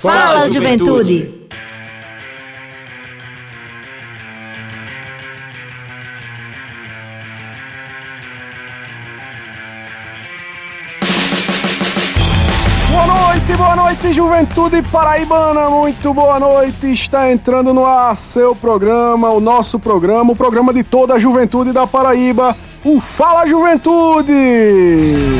Fala, juventude! Boa noite, boa noite, juventude paraibana, muito boa noite. Está entrando no ar seu programa, o nosso programa, o programa de toda a juventude da Paraíba, o Fala Juventude!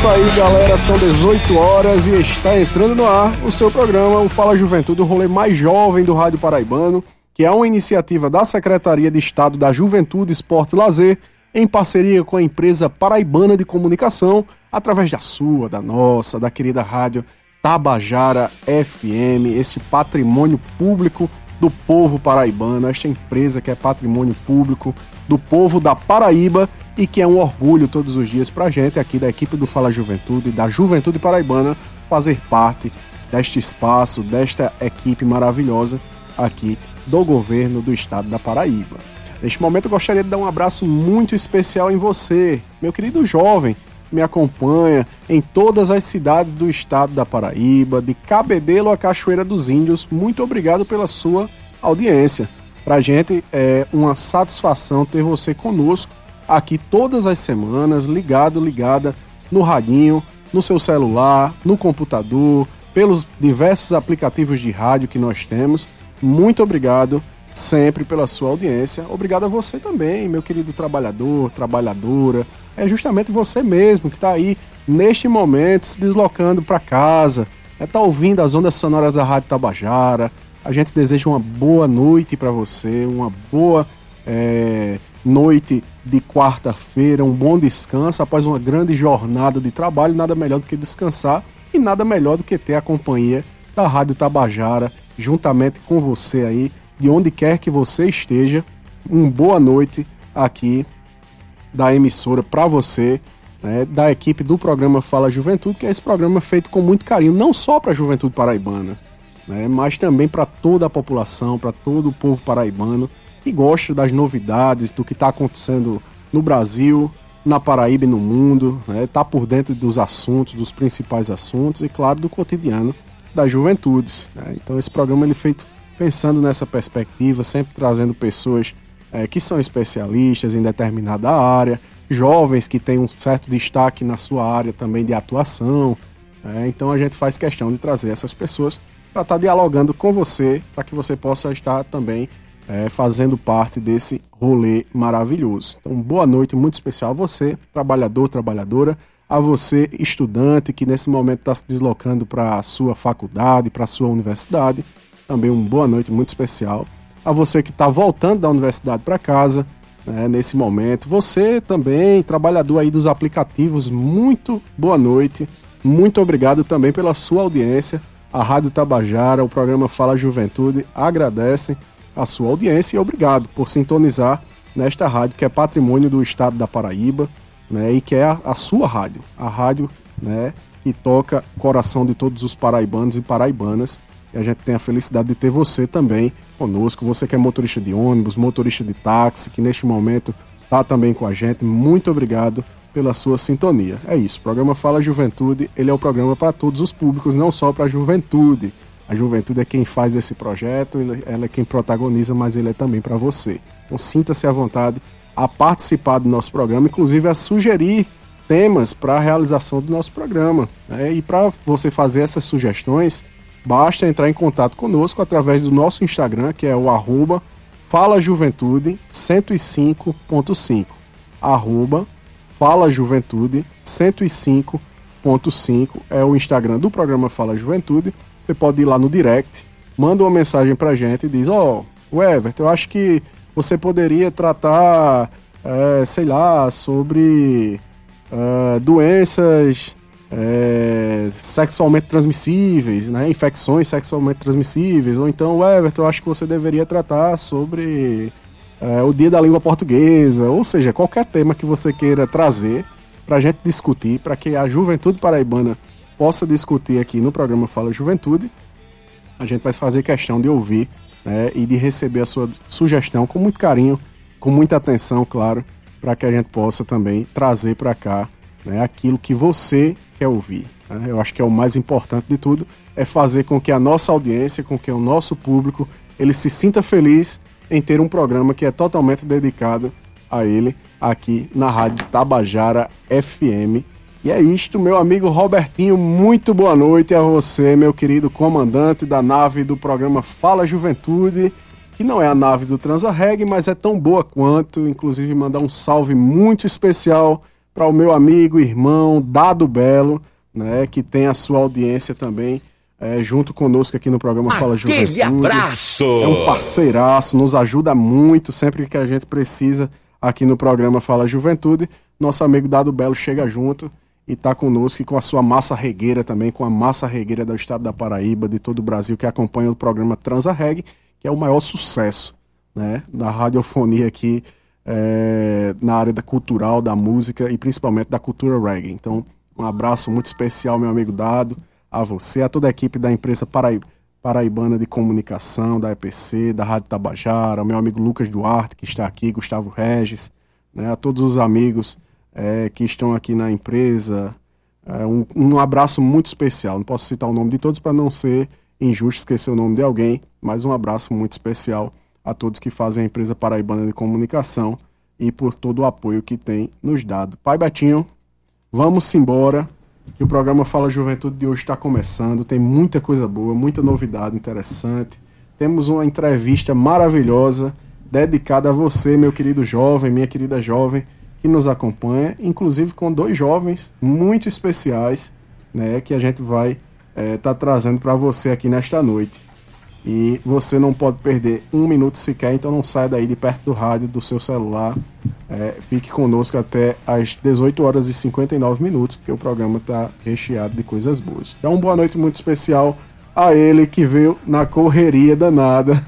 Isso aí, galera, são 18 horas e está entrando no ar o seu programa, o Fala Juventude, o rolê mais jovem do Rádio Paraibano, que é uma iniciativa da Secretaria de Estado da Juventude, Esporte e Lazer, em parceria com a empresa paraibana de comunicação, através da sua, da nossa, da querida rádio Tabajara FM, esse patrimônio público do povo paraibano, esta empresa que é patrimônio público do povo da Paraíba e que é um orgulho todos os dias pra gente aqui da equipe do Fala Juventude, da Juventude Paraibana, fazer parte deste espaço, desta equipe maravilhosa aqui do governo do estado da Paraíba. Neste momento eu gostaria de dar um abraço muito especial em você, meu querido jovem, que me acompanha em todas as cidades do estado da Paraíba, de Cabedelo a Cachoeira dos Índios. Muito obrigado pela sua audiência. Pra gente é uma satisfação ter você conosco aqui todas as semanas, ligado, ligada no radinho, no seu celular, no computador, pelos diversos aplicativos de rádio que nós temos. Muito obrigado sempre pela sua audiência. Obrigado a você também, meu querido trabalhador, trabalhadora. É justamente você mesmo que está aí neste momento se deslocando para casa, está é, tá ouvindo as ondas sonoras da Rádio Tabajara. A gente deseja uma boa noite para você, uma boa é, noite de quarta-feira, um bom descanso após uma grande jornada de trabalho. Nada melhor do que descansar e nada melhor do que ter a companhia da Rádio Tabajara juntamente com você aí de onde quer que você esteja. Uma boa noite aqui da emissora para você, né, da equipe do programa Fala Juventude, que é esse programa feito com muito carinho, não só para a juventude paraibana, né, mas também para toda a população, para todo o povo paraibano que gosta das novidades, do que está acontecendo no Brasil, na Paraíba e no mundo, está né, tá por dentro dos assuntos, dos principais assuntos e, claro, do cotidiano das juventudes. Né. Então, esse programa ele é feito pensando nessa perspectiva, sempre trazendo pessoas é, que são especialistas em determinada área, jovens que têm um certo destaque na sua área também de atuação. É, então a gente faz questão de trazer essas pessoas para estar tá dialogando com você, para que você possa estar também é, fazendo parte desse rolê maravilhoso. Então, boa noite muito especial a você, trabalhador, trabalhadora, a você, estudante, que nesse momento está se deslocando para a sua faculdade, para a sua universidade também uma boa noite muito especial. A você que está voltando da universidade para casa, né, nesse momento. Você também, trabalhador aí dos aplicativos, muito boa noite. Muito obrigado também pela sua audiência. A Rádio Tabajara, o programa Fala Juventude agradecem a sua audiência e obrigado por sintonizar nesta rádio que é patrimônio do estado da Paraíba, né, e que é a, a sua rádio, a rádio, né, que toca coração de todos os paraibanos e paraibanas e a gente tem a felicidade de ter você também conosco. Você que é motorista de ônibus, motorista de táxi, que neste momento está também com a gente. Muito obrigado pela sua sintonia. É isso, o programa Fala Juventude, ele é o programa para todos os públicos, não só para a juventude. A juventude é quem faz esse projeto, ela é quem protagoniza, mas ele é também para você. Então sinta-se à vontade a participar do nosso programa, inclusive a sugerir temas para a realização do nosso programa. Né? E para você fazer essas sugestões, Basta entrar em contato conosco através do nosso Instagram, que é o arroba falajuventude 105.5. Arroba falajuventude 105.5 é o Instagram do programa Fala Juventude. Você pode ir lá no direct, manda uma mensagem pra gente e diz, ó, oh, Everton, eu acho que você poderia tratar, é, sei lá, sobre é, doenças é, sexualmente transmissíveis, né? infecções sexualmente transmissíveis, ou então, Everton, eu acho que você deveria tratar sobre é, o Dia da Língua Portuguesa, ou seja, qualquer tema que você queira trazer para a gente discutir, para que a juventude paraibana possa discutir aqui no programa Fala Juventude, a gente vai fazer questão de ouvir né, e de receber a sua sugestão com muito carinho, com muita atenção, claro, para que a gente possa também trazer para cá né, aquilo que você quer ouvir. Né? Eu acho que é o mais importante de tudo, é fazer com que a nossa audiência, com que o nosso público, ele se sinta feliz em ter um programa que é totalmente dedicado a ele aqui na Rádio Tabajara FM. E é isto, meu amigo Robertinho, muito boa noite a você, meu querido comandante da nave do programa Fala Juventude, que não é a nave do Transarreg, mas é tão boa quanto, inclusive mandar um salve muito especial para o meu amigo, irmão Dado Belo, né, que tem a sua audiência também é, junto conosco aqui no programa Fala Juventude. Aquele abraço! É um parceiraço, nos ajuda muito sempre que a gente precisa aqui no programa Fala Juventude. Nosso amigo Dado Belo chega junto e está conosco e com a sua massa regueira também, com a massa regueira do estado da Paraíba, de todo o Brasil, que acompanha o programa Transa Reg, que é o maior sucesso né, da radiofonia aqui é, na área da cultural, da música e principalmente da cultura reggae. Então, um abraço muito especial, meu amigo Dado, a você, a toda a equipe da empresa Paraíba. Paraibana de Comunicação, da EPC, da Rádio Tabajara, ao meu amigo Lucas Duarte, que está aqui, Gustavo Regis, né, a todos os amigos é, que estão aqui na empresa. É, um, um, abraço muito especial. Não posso citar o nome de todos para não ser injusto esquecer o nome de alguém, mas um abraço muito especial a todos que fazem a empresa Paraibana de Comunicação e por todo o apoio que tem nos dado. Pai Betinho, vamos embora que o programa Fala Juventude de hoje está começando. Tem muita coisa boa, muita novidade interessante. Temos uma entrevista maravilhosa dedicada a você, meu querido jovem, minha querida jovem, que nos acompanha, inclusive com dois jovens muito especiais, né, que a gente vai estar é, tá trazendo para você aqui nesta noite. E você não pode perder um minuto sequer, então não saia daí de perto do rádio, do seu celular. É, fique conosco até às 18 horas e 59 minutos, porque o programa está recheado de coisas boas. Então, boa noite muito especial a ele que veio na correria danada.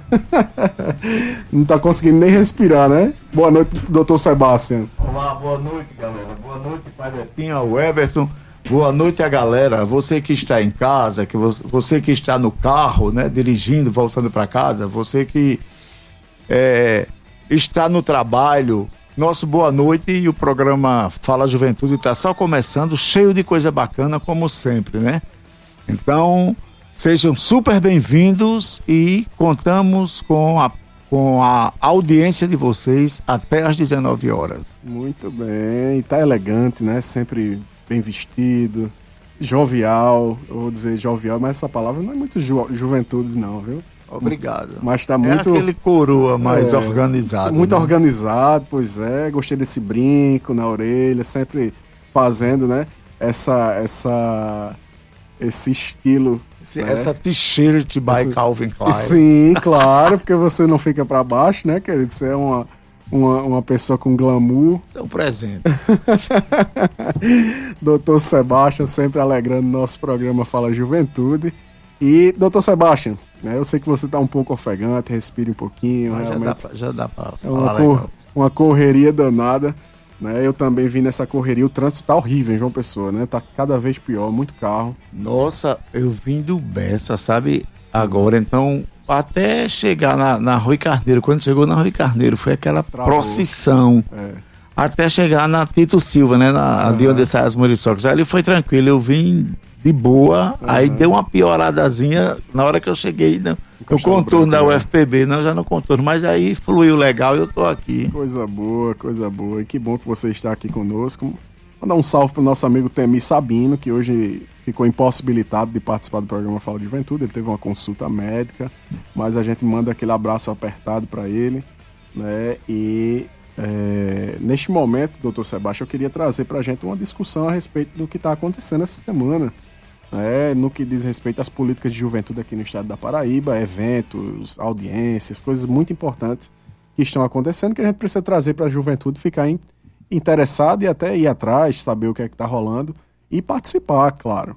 não está conseguindo nem respirar, né? Boa noite, doutor Sebastião. Olá, boa noite, galera. Boa noite, Pai Betinho, ao Everton. Boa noite a galera, você que está em casa, que você, você que está no carro, né, dirigindo, voltando para casa, você que é, está no trabalho, nosso boa noite e o programa Fala Juventude está só começando, cheio de coisa bacana como sempre, né? Então, sejam super bem-vindos e contamos com a com a audiência de vocês até às 19 horas. Muito bem, está elegante, né? Sempre bem vestido, jovial, eu vou dizer jovial, mas essa palavra não é muito ju juventudes não, viu? Obrigado. Mas está muito. É aquele coroa mais é, organizado. Muito né? organizado, pois é. Gostei desse brinco na orelha, sempre fazendo, né? Essa, essa, esse estilo. Esse, né? Essa t-shirt by essa, Calvin Klein. Sim, claro, porque você não fica para baixo, né, querido? Você é uma uma, uma pessoa com glamour. São presentes. doutor Sebastião, sempre alegrando nosso programa Fala Juventude. E, doutor Sebastião, né, eu sei que você está um pouco ofegante, respire um pouquinho. Mas realmente. Já dá para é uma, cor, uma correria danada. Né? Eu também vi nessa correria, o trânsito tá horrível em João Pessoa, né? Tá cada vez pior, muito carro. Nossa, eu vim do Bessa, sabe? Agora, então, até chegar na, na Rui Carneiro. Quando chegou na Rui Carneiro, foi aquela Travou. procissão. É. Até chegar na Tito Silva, né? Na, uhum. De onde sai as muriçocas. Ali foi tranquilo, eu vim de boa, uhum. aí deu uma pioradazinha na hora que eu cheguei no, no contorno da UFPB, não, já no contorno, mas aí fluiu legal e eu tô aqui. Coisa boa, coisa boa. E que bom que você está aqui conosco. Mandar um salve pro nosso amigo Temi Sabino, que hoje ficou impossibilitado de participar do programa Fala de Juventude. Ele teve uma consulta médica, mas a gente manda aquele abraço apertado para ele. Né? E é, neste momento, doutor Sebastião, eu queria trazer para a gente uma discussão a respeito do que está acontecendo essa semana. Né? No que diz respeito às políticas de juventude aqui no estado da Paraíba, eventos, audiências, coisas muito importantes que estão acontecendo que a gente precisa trazer para a juventude ficar interessado e até ir atrás, saber o que é que está rolando e participar, claro.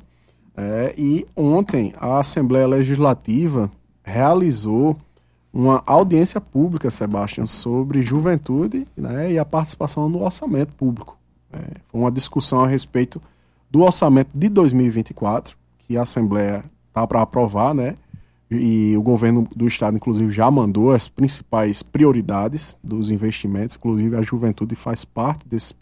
É, e ontem a Assembleia Legislativa realizou uma audiência pública, Sebastião, sobre juventude né, e a participação no orçamento público. É, foi uma discussão a respeito do orçamento de 2024, que a Assembleia está para aprovar, né? E o governo do estado, inclusive, já mandou as principais prioridades dos investimentos, inclusive a juventude faz parte desses,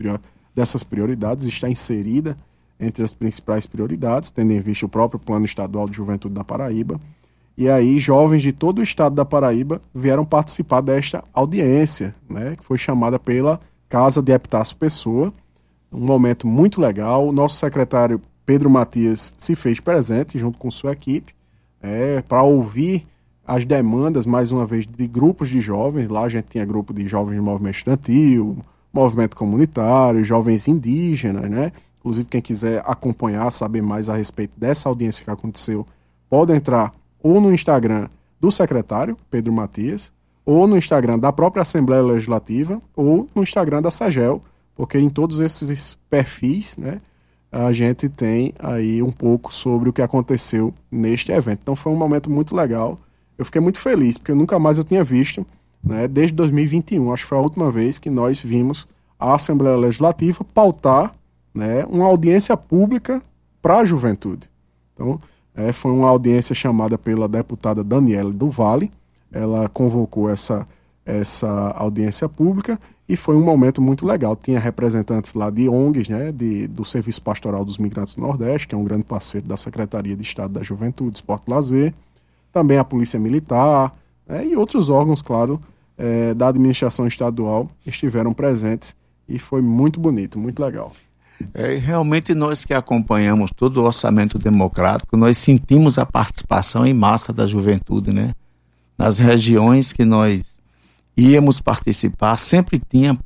dessas prioridades, está inserida entre as principais prioridades, tendo em vista o próprio Plano Estadual de Juventude da Paraíba. E aí, jovens de todo o estado da Paraíba vieram participar desta audiência, né, que foi chamada pela Casa de Epitácio Pessoa. Um momento muito legal. Nosso secretário Pedro Matias se fez presente junto com sua equipe é, para ouvir as demandas, mais uma vez, de grupos de jovens. Lá a gente tinha grupo de jovens de movimento estudantil, movimento comunitário, jovens indígenas, né? Inclusive, quem quiser acompanhar, saber mais a respeito dessa audiência que aconteceu, pode entrar ou no Instagram do secretário, Pedro Matias, ou no Instagram da própria Assembleia Legislativa, ou no Instagram da SAGEL, porque em todos esses perfis, né, a gente tem aí um pouco sobre o que aconteceu neste evento. Então foi um momento muito legal. Eu fiquei muito feliz, porque nunca mais eu tinha visto, né, desde 2021, acho que foi a última vez que nós vimos a Assembleia Legislativa pautar né, uma audiência pública para a juventude. Então, é, foi uma audiência chamada pela deputada Daniela do Vale. Ela convocou essa, essa audiência pública e foi um momento muito legal. Tinha representantes lá de ONGs, né, de, do Serviço Pastoral dos Migrantes do Nordeste, que é um grande parceiro da Secretaria de Estado da Juventude, Esporte e Lazer, também a Polícia Militar né, e outros órgãos, claro, é, da administração estadual estiveram presentes e foi muito bonito, muito legal. É, realmente nós que acompanhamos todo o orçamento democrático, nós sentimos a participação em massa da juventude, né? Nas regiões que nós íamos participar, sempre tinha,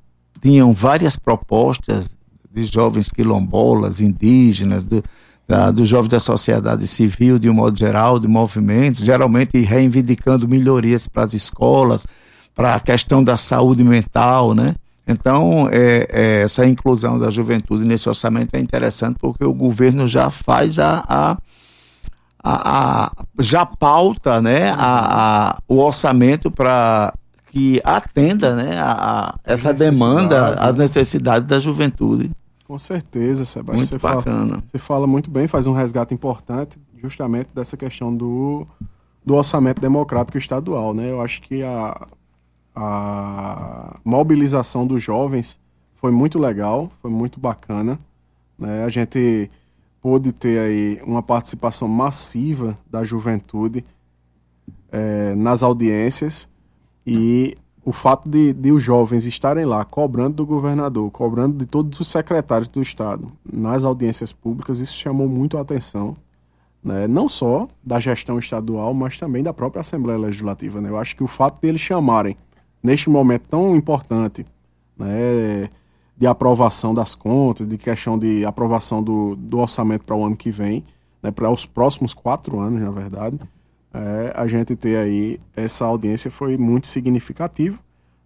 tinham várias propostas de jovens quilombolas, indígenas, da, dos jovens da sociedade civil, de um modo geral, de movimentos, geralmente reivindicando melhorias para as escolas, para a questão da saúde mental, né? Então, é, é, essa inclusão da juventude nesse orçamento é interessante porque o governo já faz a, a, a, a já pauta né, a, o orçamento para que atenda né, a, essa demanda, as necessidades da juventude. Com certeza, Sebastião. Muito você bacana. Fala, você fala muito bem, faz um resgate importante justamente dessa questão do, do orçamento democrático estadual. Né? Eu acho que a, a mobilização dos jovens foi muito legal, foi muito bacana. Né? A gente pôde ter aí uma participação massiva da juventude é, nas audiências e o fato de, de, os jovens estarem lá cobrando do governador, cobrando de todos os secretários do Estado nas audiências públicas, isso chamou muito a atenção, né? não só da gestão estadual, mas também da própria Assembleia Legislativa. Né? Eu acho que o fato deles chamarem neste momento tão importante né, de aprovação das contas, de questão de aprovação do, do orçamento para o ano que vem, né, para os próximos quatro anos, na verdade, é, a gente ter aí essa audiência foi muito significativo.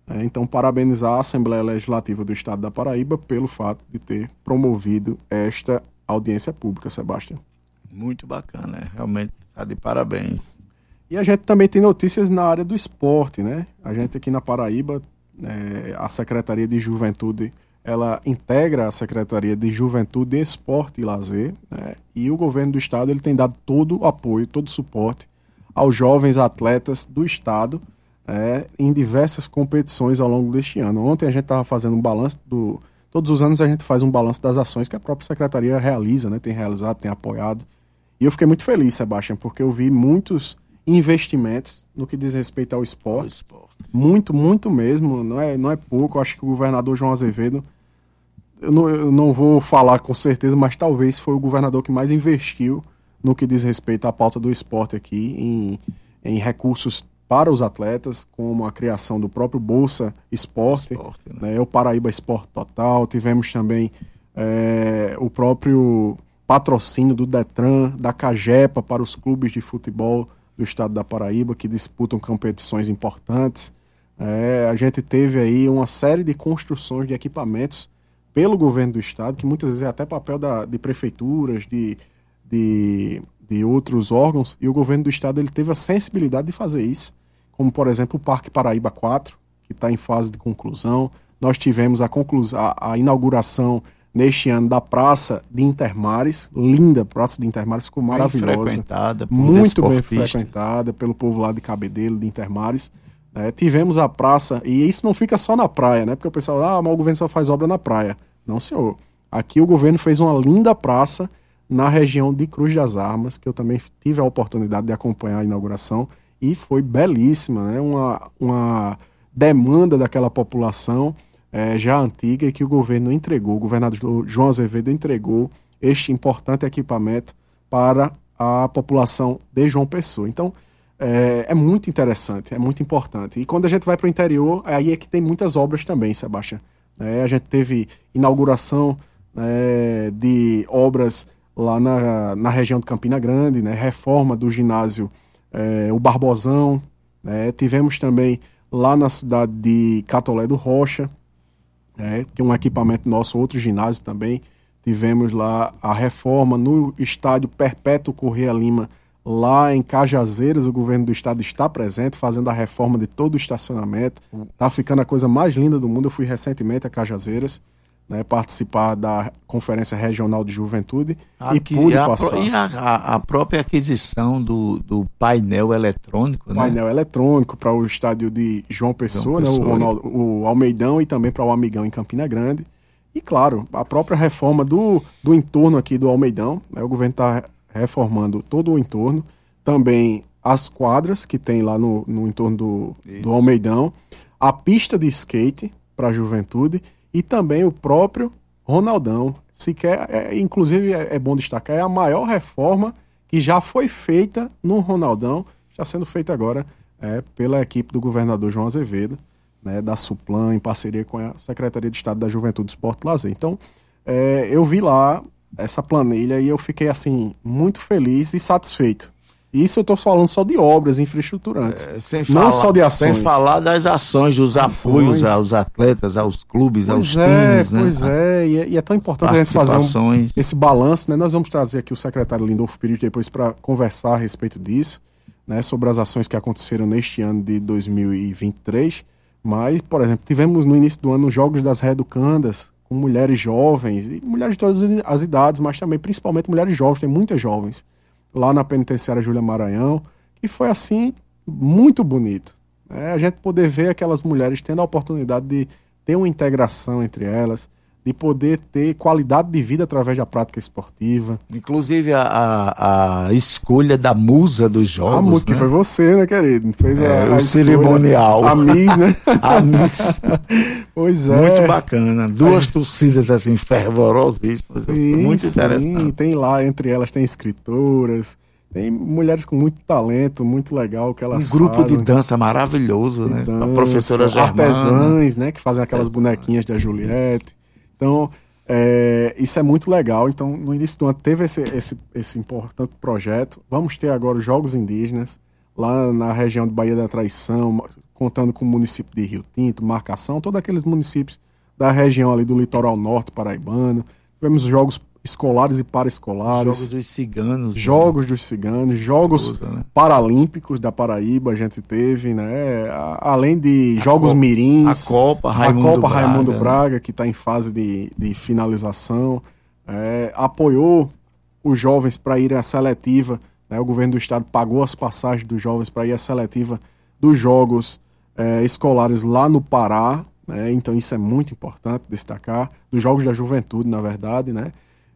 É, então, parabenizar a Assembleia Legislativa do Estado da Paraíba pelo fato de ter promovido esta audiência pública, Sebastião. Muito bacana, é, realmente está de parabéns. E a gente também tem notícias na área do esporte, né? A gente aqui na Paraíba, é, a Secretaria de Juventude, ela integra a Secretaria de Juventude, Esporte e Lazer, né? e o governo do estado ele tem dado todo o apoio, todo o suporte aos jovens atletas do estado é, em diversas competições ao longo deste ano. Ontem a gente estava fazendo um balanço do. Todos os anos a gente faz um balanço das ações que a própria secretaria realiza, né? Tem realizado, tem apoiado. E eu fiquei muito feliz, Sebastião, porque eu vi muitos investimentos no que diz respeito ao esporte. esporte. Muito, muito mesmo. Não é, não é pouco. Eu acho que o governador João Azevedo, eu não, eu não vou falar com certeza, mas talvez foi o governador que mais investiu no que diz respeito à pauta do esporte aqui, em, em recursos para os atletas, como a criação do próprio Bolsa Esporte, esporte né? Né? o Paraíba Esporte Total, tivemos também é, o próprio patrocínio do Detran, da Cagepa para os clubes de futebol do estado da Paraíba que disputam competições importantes. É, a gente teve aí uma série de construções de equipamentos pelo governo do estado, que muitas vezes é até papel da, de prefeituras, de, de, de outros órgãos, e o governo do estado ele teve a sensibilidade de fazer isso, como por exemplo o Parque Paraíba 4, que está em fase de conclusão. Nós tivemos a, conclusão, a, a inauguração neste ano da Praça de Intermares, linda Praça de Intermares, ficou maravilhosa. Bem frequentada Muito bem frequentada pelo povo lá de Cabedelo, de Intermares. É, tivemos a praça, e isso não fica só na praia, né? Porque o pessoal, ah, mas o governo só faz obra na praia. Não, senhor. Aqui o governo fez uma linda praça na região de Cruz das Armas, que eu também tive a oportunidade de acompanhar a inauguração, e foi belíssima, né? Uma, uma demanda daquela população é, já antiga e que o governo entregou, o governador João Azevedo entregou este importante equipamento para a população de João Pessoa. Então, é, é muito interessante, é muito importante. E quando a gente vai para o interior, aí é que tem muitas obras também, Sebastião. É, a gente teve inauguração é, de obras lá na, na região de Campina Grande, né, reforma do ginásio é, O Barbosão. Né, tivemos também lá na cidade de Catolé do Rocha, né, que é um equipamento nosso, outro ginásio também. Tivemos lá a reforma no estádio Perpétuo Correia Lima, lá em Cajazeiras. O governo do estado está presente, fazendo a reforma de todo o estacionamento. Tá ficando a coisa mais linda do mundo. Eu fui recentemente a Cajazeiras né, participar da Conferência Regional de Juventude Aqui, e pude a, passar. E a, a, própria aquisição do, do painel eletrônico, né? Painel eletrônico para o estádio de João Pessoa, João Pessoa né, o, Ronaldo, o Almeidão e também para o Amigão em Campina Grande. E claro, a própria reforma do, do entorno aqui do Almeidão, né, o governo está reformando todo o entorno, também as quadras que tem lá no, no entorno do, do Almeidão, a pista de skate para a juventude e também o próprio Ronaldão. Sequer, é, inclusive, é, é, bom destacar, é a maior reforma que já foi feita no Ronaldão, está sendo feita agora é, pela equipe do governador João Azevedo, né, da Suplan, em parceria com a Secretaria de Estado da Juventude, Esporte e Lazer. Então, é, eu vi lá essa planilha e eu fiquei, assim, muito feliz e satisfeito. Isso eu estou falando só de obras infraestruturantes. É, sem não falar, só de ações. Sem falar das ações, dos apoios aos atletas, aos clubes, pois aos é, times. Né? Pois é, e, é, e é tão importante a gente fazer um, esse balanço. Né? Nós vamos trazer aqui o secretário Lindolfo Pires depois para conversar a respeito disso, né? sobre as ações que aconteceram neste ano de 2023. Mas, por exemplo, tivemos no início do ano os Jogos das Reeducandas, com mulheres jovens, e mulheres de todas as idades, mas também principalmente mulheres jovens, tem muitas jovens lá na penitenciária Júlia Maranhão, que foi assim muito bonito. É, a gente poder ver aquelas mulheres tendo a oportunidade de ter uma integração entre elas, de poder ter qualidade de vida através da prática esportiva. Inclusive a, a, a escolha da musa dos jogos. A musa né? que foi você, né, querido? Fez é, a, o cerimonial. A Miss, né? a Miss. pois é. Muito bacana. Duas torcidas assim fervorosíssimas. Sim, muito interessante. Sim, tem lá, entre elas tem escritoras. Tem mulheres com muito talento, muito legal que elas Um grupo fazem. de dança maravilhoso, de né? Dança, a professora Germana. Artesãs, né? Que fazem aquelas bonequinhas da Juliette. Então, é, isso é muito legal. Então, no início do ano teve esse, esse, esse importante projeto. Vamos ter agora os Jogos Indígenas, lá na região de Bahia da Traição, contando com o município de Rio Tinto, Marcação, todos aqueles municípios da região ali do litoral norte paraibano. Tivemos os Jogos escolares e paraescolares. Jogos dos ciganos. Né? Jogos né? dos ciganos, jogos Souza, né? paralímpicos da Paraíba a gente teve, né? Além de a jogos Copa, mirins. A Copa Raimundo a Copa Braga, Raimundo Braga, que está em fase de, de finalização. É, apoiou os jovens para ir à seletiva. Né? O governo do estado pagou as passagens dos jovens para ir à seletiva dos jogos é, escolares lá no Pará. Né? Então isso é muito importante destacar. Dos jogos da juventude, na verdade, né?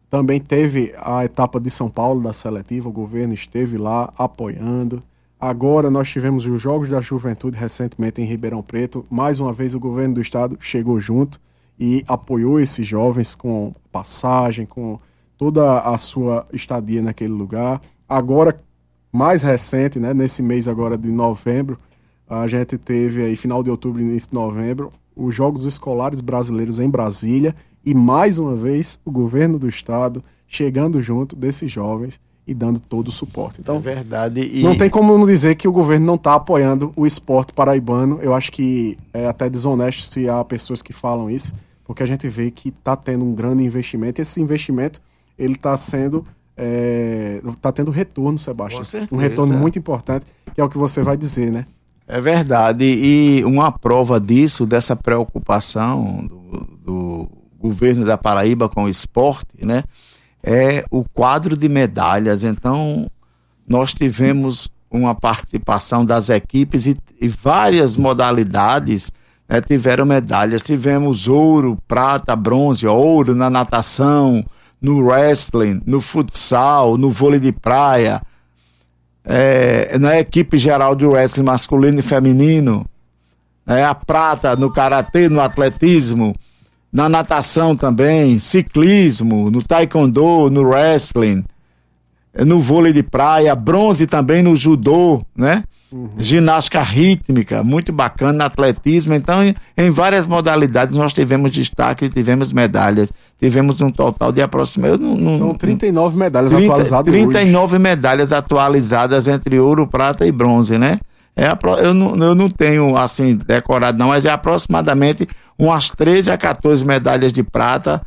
Também teve a etapa de São Paulo da seletiva, o governo esteve lá apoiando. Agora nós tivemos os Jogos da Juventude recentemente em Ribeirão Preto. Mais uma vez o governo do estado chegou junto e apoiou esses jovens com passagem, com toda a sua estadia naquele lugar. Agora, mais recente, né, nesse mês agora de novembro, a gente teve aí final de outubro e início de novembro os Jogos Escolares Brasileiros em Brasília e mais uma vez o governo do estado chegando junto desses jovens e dando todo o suporte. Então, é verdade. E... Não tem como não dizer que o governo não está apoiando o esporte paraibano. Eu acho que é até desonesto se há pessoas que falam isso, porque a gente vê que está tendo um grande investimento. E esse investimento ele está sendo está é, tendo retorno, Sebastião. Certeza, um retorno é. muito importante, que é o que você vai dizer, né? É verdade. E uma prova disso, dessa preocupação do, do governo da Paraíba com o esporte, né? É o quadro de medalhas. Então, nós tivemos uma participação das equipes e, e várias modalidades né, tiveram medalhas. Tivemos ouro, prata, bronze, ouro na natação, no wrestling, no futsal, no vôlei de praia, é, na equipe geral de wrestling masculino e feminino, é, a prata no karatê, no atletismo, na natação também, ciclismo, no taekwondo, no wrestling, no vôlei de praia, bronze também no judô, né? Uhum. Ginástica rítmica, muito bacana, atletismo. Então, em várias modalidades nós tivemos destaque, tivemos medalhas. Tivemos um total de aproximadamente. São 39 medalhas 30, atualizadas. 39 hoje. medalhas atualizadas entre ouro, prata e bronze, né? É, eu, não, eu não tenho assim decorado, não, mas é aproximadamente umas 13 a 14 medalhas de prata,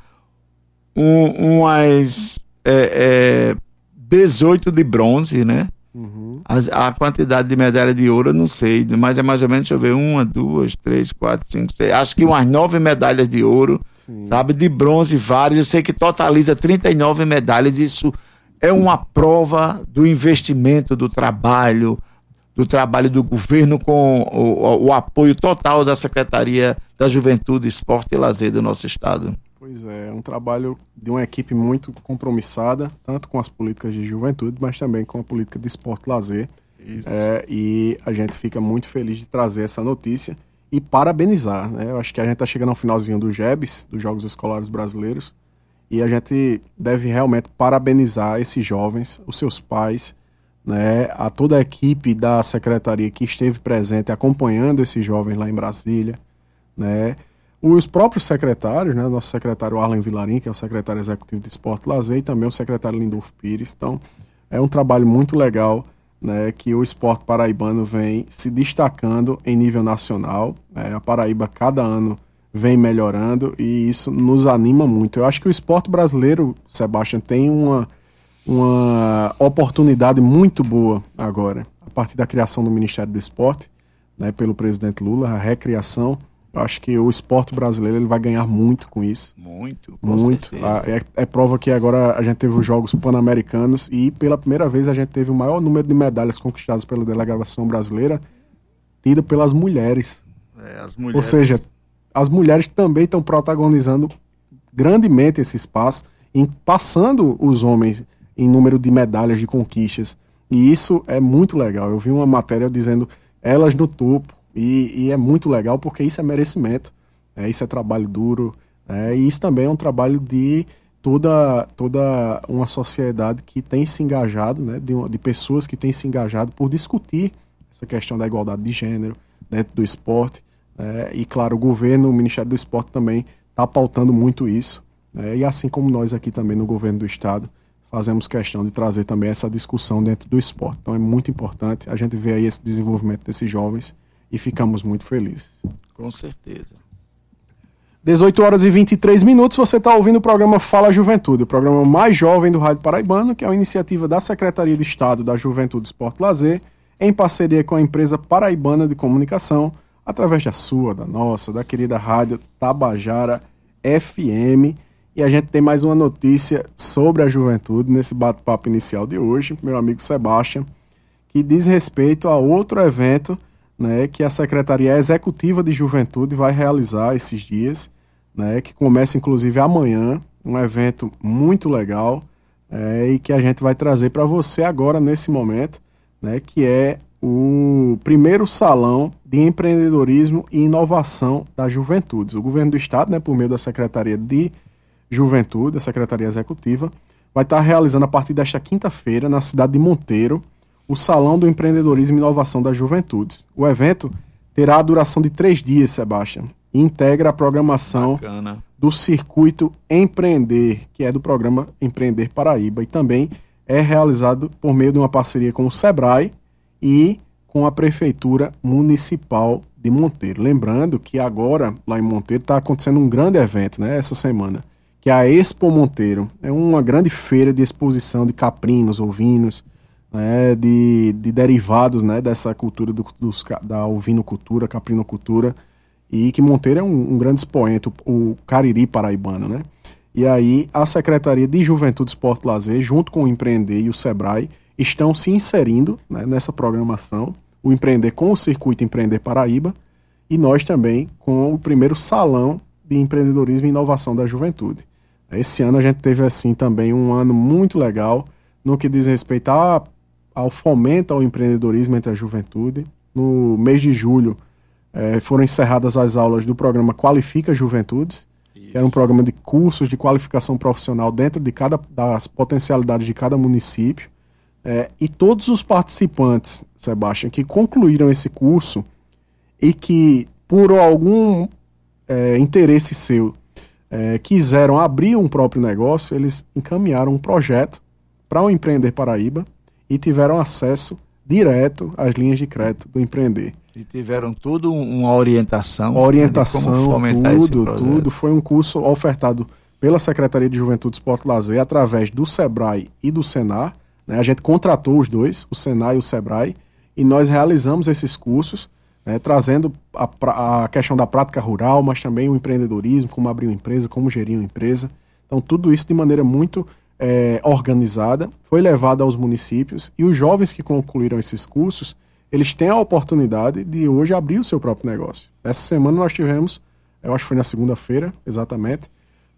um, umas é, é, 18 de bronze, né? Uhum. A, a, quantidade de medalha de ouro eu não sei, mas é mais ou menos, deixa eu ver, uma, duas, três, quatro, cinco, seis, acho que umas nove medalhas de ouro, Sim. sabe? De bronze, várias. Eu sei que totaliza 39 medalhas. Isso é uma prova do investimento, do trabalho, do trabalho do governo com o, o apoio total da Secretaria da Juventude, Esporte e Lazer do nosso estado. Pois é, é um trabalho de uma equipe muito compromissada, tanto com as políticas de juventude, mas também com a política de esporte e lazer. É, e a gente fica muito feliz de trazer essa notícia e parabenizar. Né? Eu acho que a gente está chegando ao finalzinho do JEBs, dos Jogos Escolares Brasileiros, e a gente deve realmente parabenizar esses jovens, os seus pais, né, a toda a equipe da secretaria que esteve presente acompanhando esses jovens lá em Brasília, né, os próprios secretários, né, nosso secretário Arlen Vilarim, que é o secretário executivo de Esporte e Lazer, e também o secretário Lindolfo Pires. Então, é um trabalho muito legal né, que o esporte paraibano vem se destacando em nível nacional. É, a Paraíba, cada ano, vem melhorando e isso nos anima muito. Eu acho que o esporte brasileiro, Sebastião, tem uma, uma oportunidade muito boa agora, a partir da criação do Ministério do Esporte, né, pelo presidente Lula, a recriação eu acho que o esporte brasileiro ele vai ganhar muito com isso. Muito, muito. Ah, é, é, prova que agora a gente teve os Jogos Pan-Americanos e pela primeira vez a gente teve o maior número de medalhas conquistadas pela delegação brasileira, tida pelas mulheres. É, as mulheres. Ou seja, as mulheres também estão protagonizando grandemente esse espaço, em, passando os homens em número de medalhas de conquistas. E isso é muito legal. Eu vi uma matéria dizendo elas no topo e, e, é muito legal porque isso é merecimento, é, isso é trabalho duro, é, e isso também é um trabalho de toda, toda uma sociedade que tem se engajado, né, de, de pessoas que têm se engajado por discutir essa questão da igualdade de gênero dentro do esporte. É, e claro, o governo, o Ministério do Esporte também está pautando muito isso. Né, e assim como nós aqui também no governo do Estado, fazemos questão de trazer também essa discussão dentro do esporte. Então é muito importante a gente ver aí esse desenvolvimento desses jovens e ficamos muito felizes. Com certeza. 18 horas e 23 minutos, você está ouvindo o programa Fala Juventude, o programa mais jovem do Rádio Paraibano, que é uma iniciativa da Secretaria de Estado da Juventude, Esporte Lazer, em parceria com a empresa Paraibana de Comunicação, através da sua, da nossa, da querida rádio Tabajara FM. E a gente tem mais uma notícia sobre a juventude nesse bate-papo inicial de hoje, meu amigo Sebastião, que diz respeito a outro evento né, que a Secretaria Executiva de Juventude vai realizar esses dias, né, que começa inclusive amanhã, um evento muito legal é, e que a gente vai trazer para você agora nesse momento, né, que é o primeiro salão de empreendedorismo e inovação das juventudes. O governo do estado, né, por meio da Secretaria de Juventude, a Secretaria Executiva, vai estar realizando a partir desta quinta-feira na cidade de Monteiro, o Salão do Empreendedorismo e Inovação das Juventudes. O evento terá a duração de três dias, Sebastião, e integra a programação Bacana. do Circuito Empreender, que é do programa Empreender Paraíba, e também é realizado por meio de uma parceria com o SEBRAE e com a Prefeitura Municipal de Monteiro. Lembrando que agora, lá em Monteiro, está acontecendo um grande evento, né, essa semana, que é a Expo Monteiro. É uma grande feira de exposição de caprinos, ovinos, né, de, de derivados né, dessa cultura do, dos, da ovinocultura, caprinocultura, e que Monteiro é um, um grande expoente, o, o, Cariri paraibano. Né? E aí a Secretaria de Juventude, Esporte e Lazer, junto com o Empreender e o SEBRAE, estão se inserindo né, nessa programação, o Empreender com o Circuito Empreender Paraíba, e nós também com o primeiro salão de empreendedorismo e inovação da juventude. Esse ano a gente teve assim também um ano muito legal no que diz respeito a, ao fomento ao empreendedorismo entre a juventude. No mês de julho eh, foram encerradas as aulas do programa Qualifica Juventudes, Isso. que era um programa de cursos de qualificação profissional dentro de cada das potencialidades de cada município. Eh, e todos os participantes, Sebastião, que concluíram esse curso e que por algum é, interesse seu é, quiseram abrir um próprio negócio, eles encaminharam um projeto para o Empreender Paraíba e tiveram acesso direto às linhas de crédito do Empreender. E tiveram tudo uma orientação. Orientação, né, tudo, tudo. Foi um curso ofertado pela Secretaria de Juventude, Esporte e Lazer através do SEBRAE e do SENAR. Né? A gente contratou os dois, o SENAR e o SEBRAE, e nós realizamos esses cursos né, trazendo a, a, questão da prática rural, mas também o empreendedorismo, como abrir uma empresa, como gerir uma empresa. Então, tudo isso de maneira muito é, organizada foi levado aos municípios e os jovens que concluíram esses cursos, eles têm a oportunidade de hoje abrir o seu próprio negócio. Essa semana nós tivemos, eu acho que foi na segunda-feira, exatamente,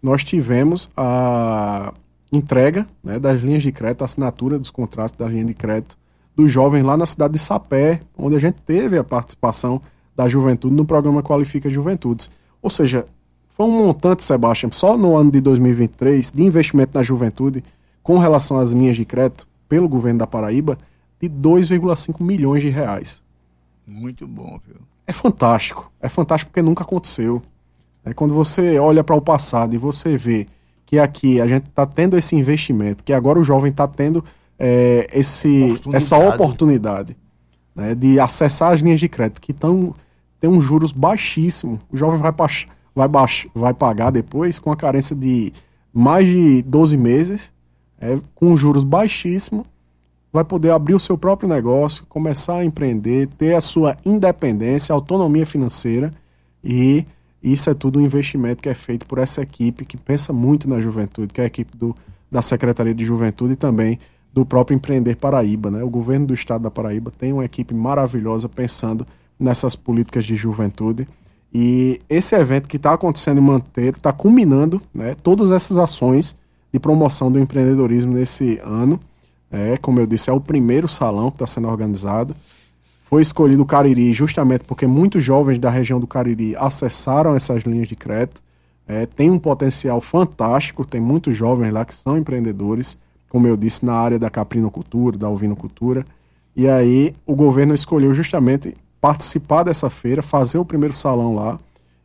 nós tivemos a entrega né, das linhas de crédito, a assinatura dos contratos das linhas de crédito dos jovens lá na cidade de Sapé, onde a gente teve a participação da juventude no programa Qualifica Juventudes. Ou seja, foi um montante, Sebastião, só no ano de 2023, de investimento na juventude, com relação às linhas de crédito, pelo governo da Paraíba, de 2,5 milhões de reais. Muito bom, viu? É fantástico. É fantástico porque nunca aconteceu. É quando você olha para o passado e você vê que aqui a gente está tendo esse investimento, que agora o jovem está tendo é, esse, oportunidade. essa oportunidade né, de acessar as linhas de crédito que tão, tem um juros baixíssimo. O jovem vai, vai, baix, vai pagar depois com a carência de mais de 12 meses, é, com juros baixíssimos, vai poder abrir o seu próprio negócio, começar a empreender, ter a sua independência, autonomia financeira e isso é tudo um investimento que é feito por essa equipe que pensa muito na juventude, que é a equipe do, da Secretaria de Juventude e também do próprio Empreender Paraíba. Né? O governo do estado da Paraíba tem uma equipe maravilhosa pensando nessas políticas de juventude. E esse evento que está acontecendo em Manteiro está culminando né, todas essas ações de promoção do empreendedorismo nesse ano. É, como eu disse, é o primeiro salão que está sendo organizado. Foi escolhido o Cariri justamente porque muitos jovens da região do Cariri acessaram essas linhas de crédito. É, tem um potencial fantástico, tem muitos jovens lá que são empreendedores como eu disse, na área da caprinocultura, da ovinocultura. E aí o governo escolheu justamente participar dessa feira, fazer o primeiro salão lá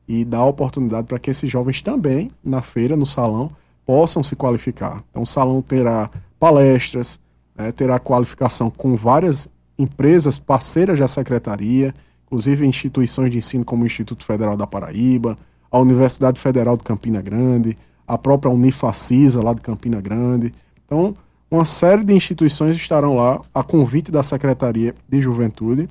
e dar oportunidade para que esses jovens também, na feira, no salão, possam se qualificar. Então o salão terá palestras, né, terá qualificação com várias empresas parceiras da secretaria, inclusive instituições de ensino como o Instituto Federal da Paraíba, a Universidade Federal de Campina Grande, a própria Unifacisa lá de Campina Grande. Então, uma série de instituições estarão lá a convite da Secretaria de Juventude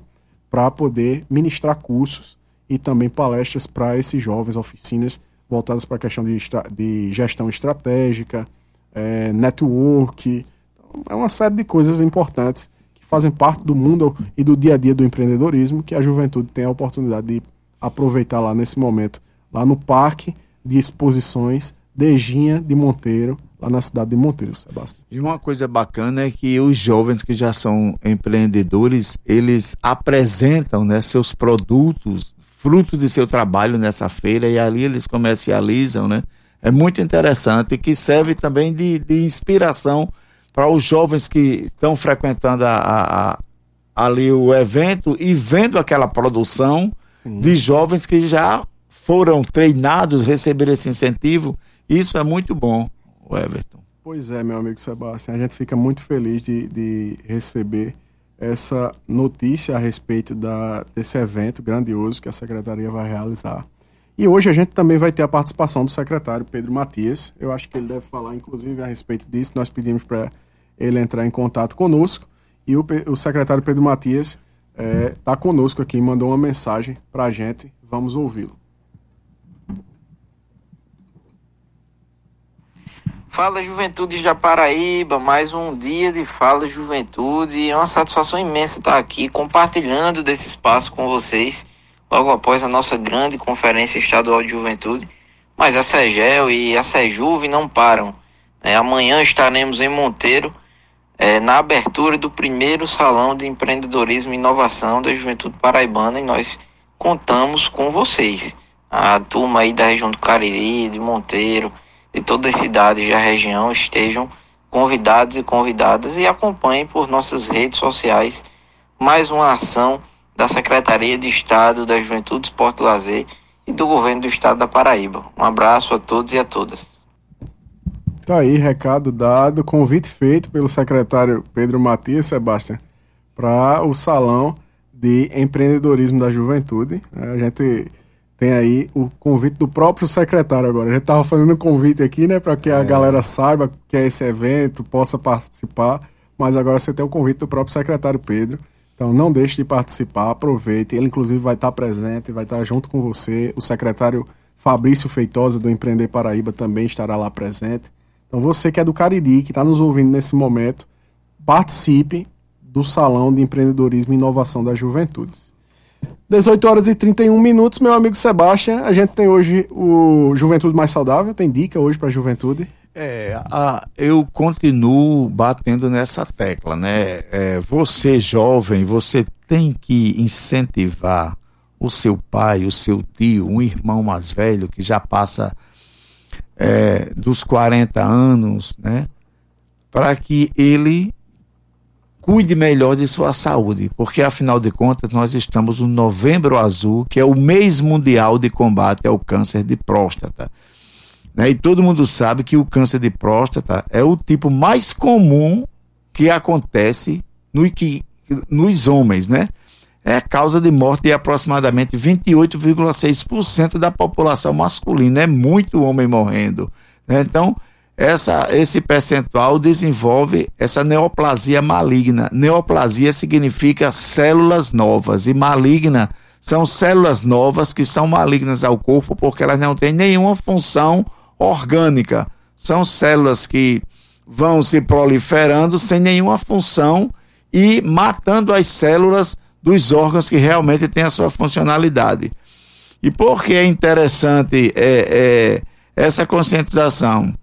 para poder ministrar cursos e também palestras para esses jovens, oficinas voltadas para a questão de, de gestão estratégica, é, network. Então, é uma série de coisas importantes que fazem parte do mundo e do dia a dia do empreendedorismo que a juventude tem a oportunidade de aproveitar lá nesse momento, lá no Parque de Exposições Dejinha de Monteiro, lá na cidade de Monteiro, Sebastião. E uma coisa bacana é que os jovens que já são empreendedores, eles apresentam né, seus produtos, frutos de seu trabalho nessa feira, e ali eles comercializam, né? É muito interessante e que serve também de, de inspiração para os jovens que estão frequentando a, a, a, ali o evento e vendo aquela produção Sim. de jovens que já foram treinados, receberam esse incentivo. Isso é muito bom o Everton. Pois é, meu amigo Sebastião, a gente fica muito feliz de, de receber essa notícia a respeito da, desse evento grandioso que a secretaria vai realizar. E hoje a gente também vai ter a participação do secretário Pedro Matias. Eu acho que ele deve falar, inclusive, a respeito disso. Nós pedimos para ele entrar em contato conosco. E o, o secretário Pedro Matias está é, conosco aqui, mandou uma mensagem para a gente. Vamos ouvi-lo. Fala Juventude da Paraíba, mais um dia de Fala Juventude. É uma satisfação imensa estar aqui compartilhando desse espaço com vocês. logo após a nossa grande Conferência Estadual de Juventude. Mas a SEGEL e a SEJUVE não param. É, amanhã estaremos em Monteiro, é, na abertura do primeiro Salão de Empreendedorismo e Inovação da Juventude Paraibana e nós contamos com vocês. A turma aí da região do Cariri, de Monteiro, de todas as cidades da região estejam convidados e convidadas e acompanhem por nossas redes sociais mais uma ação da Secretaria de Estado da Juventude, Esporte e Lazer e do Governo do Estado da Paraíba. Um abraço a todos e a todas. Tá aí, recado dado, convite feito pelo secretário Pedro Matias Sebastião para o Salão de Empreendedorismo da Juventude. A gente tem aí o convite do próprio secretário agora. A gente estava fazendo um convite aqui, né, para que a é. galera saiba que é esse evento, possa participar, mas agora você tem o convite do próprio secretário Pedro. Então não deixe de participar, aproveite. Ele inclusive vai estar presente, vai estar junto com você. O secretário Fabrício Feitosa do Empreender Paraíba também estará lá presente. Então você que é do Cariri, que está nos ouvindo nesse momento, participe do Salão de Empreendedorismo e Inovação das Juventudes. 18 horas e 31 minutos, meu amigo Sebastião. A gente tem hoje o Juventude Mais Saudável, tem dica hoje para a juventude? É, a, eu continuo batendo nessa tecla, né? É, você jovem, você tem que incentivar o seu pai, o seu tio, um irmão mais velho que já passa é, dos 40 anos, né? Para que ele cuide melhor de sua saúde, porque afinal de contas nós estamos no Novembro Azul, que é o mês mundial de combate ao câncer de próstata. Né? E todo mundo sabe que o câncer de próstata é o tipo mais comum que acontece no, que, nos homens, né? É causa de morte de aproximadamente 28,6% da população masculina. É muito homem morrendo. Né? Então, essa, esse percentual desenvolve essa neoplasia maligna. Neoplasia significa células novas e maligna são células novas que são malignas ao corpo porque elas não têm nenhuma função orgânica. São células que vão se proliferando sem nenhuma função e matando as células dos órgãos que realmente têm a sua funcionalidade. E por que é interessante é, é, essa conscientização?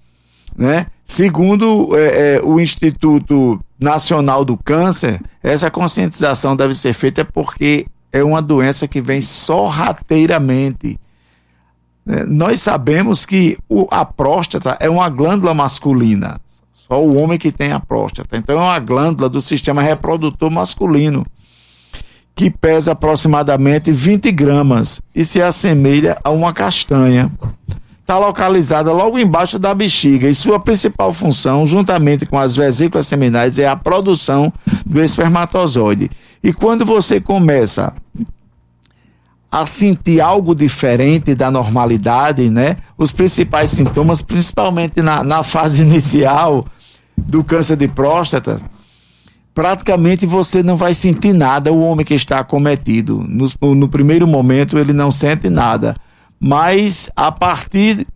Né? Segundo é, é, o Instituto Nacional do Câncer, essa conscientização deve ser feita porque é uma doença que vem sorrateiramente. Né? Nós sabemos que o, a próstata é uma glândula masculina, só o homem que tem a próstata. Então é uma glândula do sistema reprodutor masculino que pesa aproximadamente 20 gramas e se assemelha a uma castanha. Está localizada logo embaixo da bexiga e sua principal função, juntamente com as vesículas seminais, é a produção do espermatozoide. E quando você começa a sentir algo diferente da normalidade, né? Os principais sintomas, principalmente na, na fase inicial do câncer de próstata, praticamente você não vai sentir nada, o homem que está acometido. No, no primeiro momento ele não sente nada. Mas a partir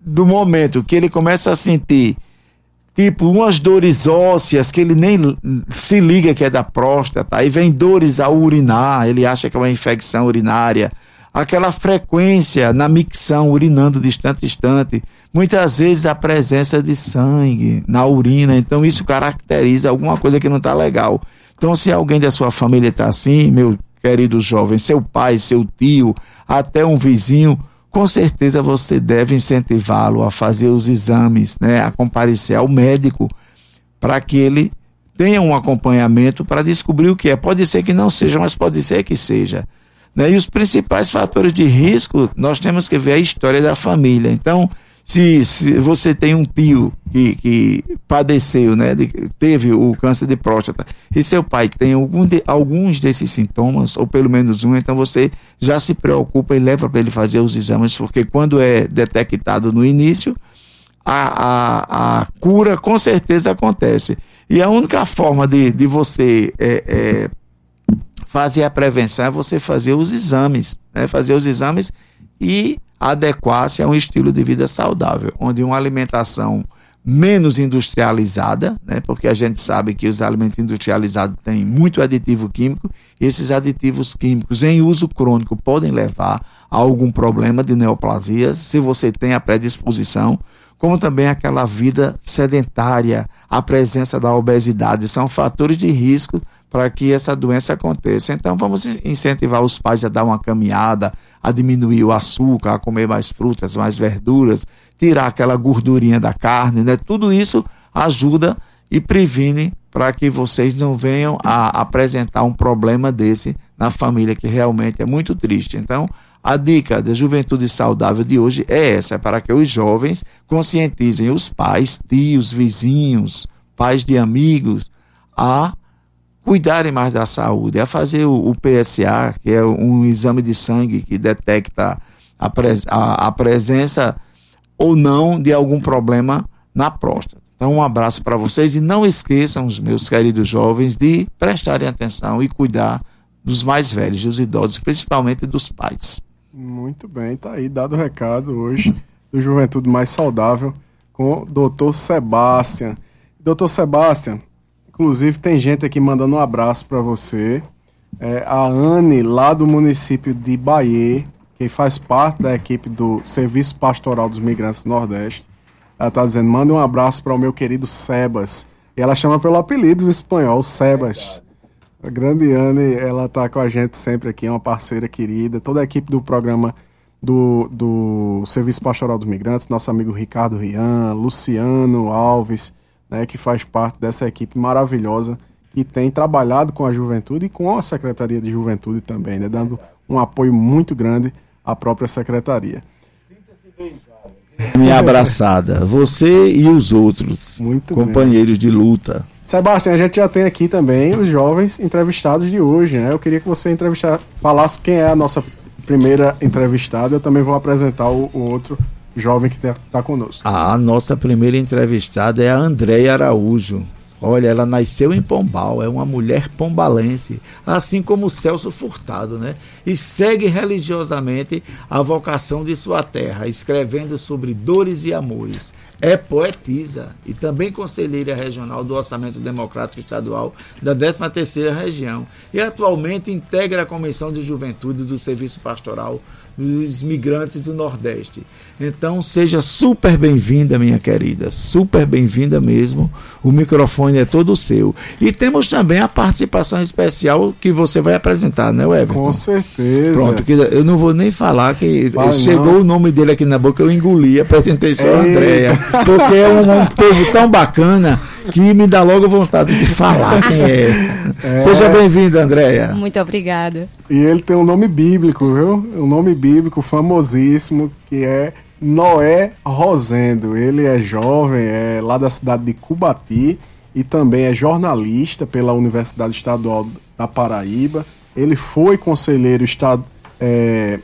do momento que ele começa a sentir tipo umas dores ósseas que ele nem se liga que é da próstata, aí vem dores ao urinar, ele acha que é uma infecção urinária. Aquela frequência na micção, urinando de instante a instante, muitas vezes a presença de sangue na urina, então isso caracteriza alguma coisa que não está legal. Então, se alguém da sua família está assim, meu querido jovem, seu pai, seu tio, até um vizinho, com certeza você deve incentivá-lo a fazer os exames, né, a comparecer ao médico, para que ele tenha um acompanhamento para descobrir o que é. Pode ser que não seja, mas pode ser que seja. Né? E os principais fatores de risco, nós temos que ver a história da família. Então, se, se você tem um tio que, que padeceu, né, de, teve o câncer de próstata, e seu pai tem algum de, alguns desses sintomas, ou pelo menos um, então você já se preocupa e leva para ele fazer os exames, porque quando é detectado no início, a, a, a cura com certeza acontece. E a única forma de, de você é, é, fazer a prevenção é você fazer os exames, né? fazer os exames e adequar-se a um estilo de vida saudável, onde uma alimentação menos industrializada, né? porque a gente sabe que os alimentos industrializados têm muito aditivo químico, e esses aditivos químicos em uso crônico podem levar a algum problema de neoplasia, se você tem a predisposição, como também aquela vida sedentária, a presença da obesidade, são fatores de risco para que essa doença aconteça. Então, vamos incentivar os pais a dar uma caminhada, a diminuir o açúcar, a comer mais frutas, mais verduras, tirar aquela gordurinha da carne, né? Tudo isso ajuda e previne para que vocês não venham a apresentar um problema desse na família, que realmente é muito triste. Então, a dica da juventude saudável de hoje é essa: é para que os jovens conscientizem os pais, tios, vizinhos, pais de amigos, a cuidarem mais da saúde, a fazer o, o PSA, que é um exame de sangue que detecta a, pres, a, a presença ou não de algum problema na próstata. Então, um abraço para vocês e não esqueçam, os meus queridos jovens, de prestarem atenção e cuidar dos mais velhos, dos idosos, principalmente dos pais. Muito bem, tá aí dado o recado hoje do Juventude Mais Saudável com o Dr. Sebastian. Dr. Sebastian, Inclusive, tem gente aqui mandando um abraço para você. É, a Anne, lá do município de Bahia, que faz parte da equipe do Serviço Pastoral dos Migrantes do Nordeste. Ela está dizendo: manda um abraço para o meu querido Sebas. E ela chama pelo apelido espanhol, Sebas. A grande Anne, ela está com a gente sempre aqui, é uma parceira querida. Toda a equipe do programa do, do Serviço Pastoral dos Migrantes, nosso amigo Ricardo Rian, Luciano Alves né, que faz parte dessa equipe maravilhosa que tem trabalhado com a juventude e com a Secretaria de Juventude também, né, dando um apoio muito grande à própria Secretaria. Minha abraçada, você e os outros muito companheiros bem. de luta. Sebastião, a gente já tem aqui também os jovens entrevistados de hoje, né? Eu queria que você entrevistar, falasse quem é a nossa primeira entrevistada. Eu também vou apresentar o, o outro jovem que está tá conosco. A nossa primeira entrevistada é a Andréia Araújo. Olha, ela nasceu em Pombal, é uma mulher pombalense, assim como Celso Furtado, né? E segue religiosamente a vocação de sua terra, escrevendo sobre dores e amores. É poetisa e também conselheira regional do Orçamento Democrático Estadual da 13ª Região e atualmente integra a Comissão de Juventude do Serviço Pastoral dos Migrantes do Nordeste. Então, seja super bem-vinda, minha querida, super bem-vinda mesmo. O microfone é todo seu. E temos também a participação especial que você vai apresentar, né, Everton? Com certeza. Pronto, que eu não vou nem falar que Vai chegou não. o nome dele aqui na boca, eu engoli, apresentei só a Andréia. Porque é um, um povo tão bacana que me dá logo vontade de falar quem é. é. Seja bem-vinda, Andréia. Muito obrigada. E ele tem um nome bíblico, viu? Um nome bíblico famosíssimo, que é Noé Rosendo. Ele é jovem, é lá da cidade de Cubati e também é jornalista pela Universidade Estadual da Paraíba. Ele foi conselheiro estado, é,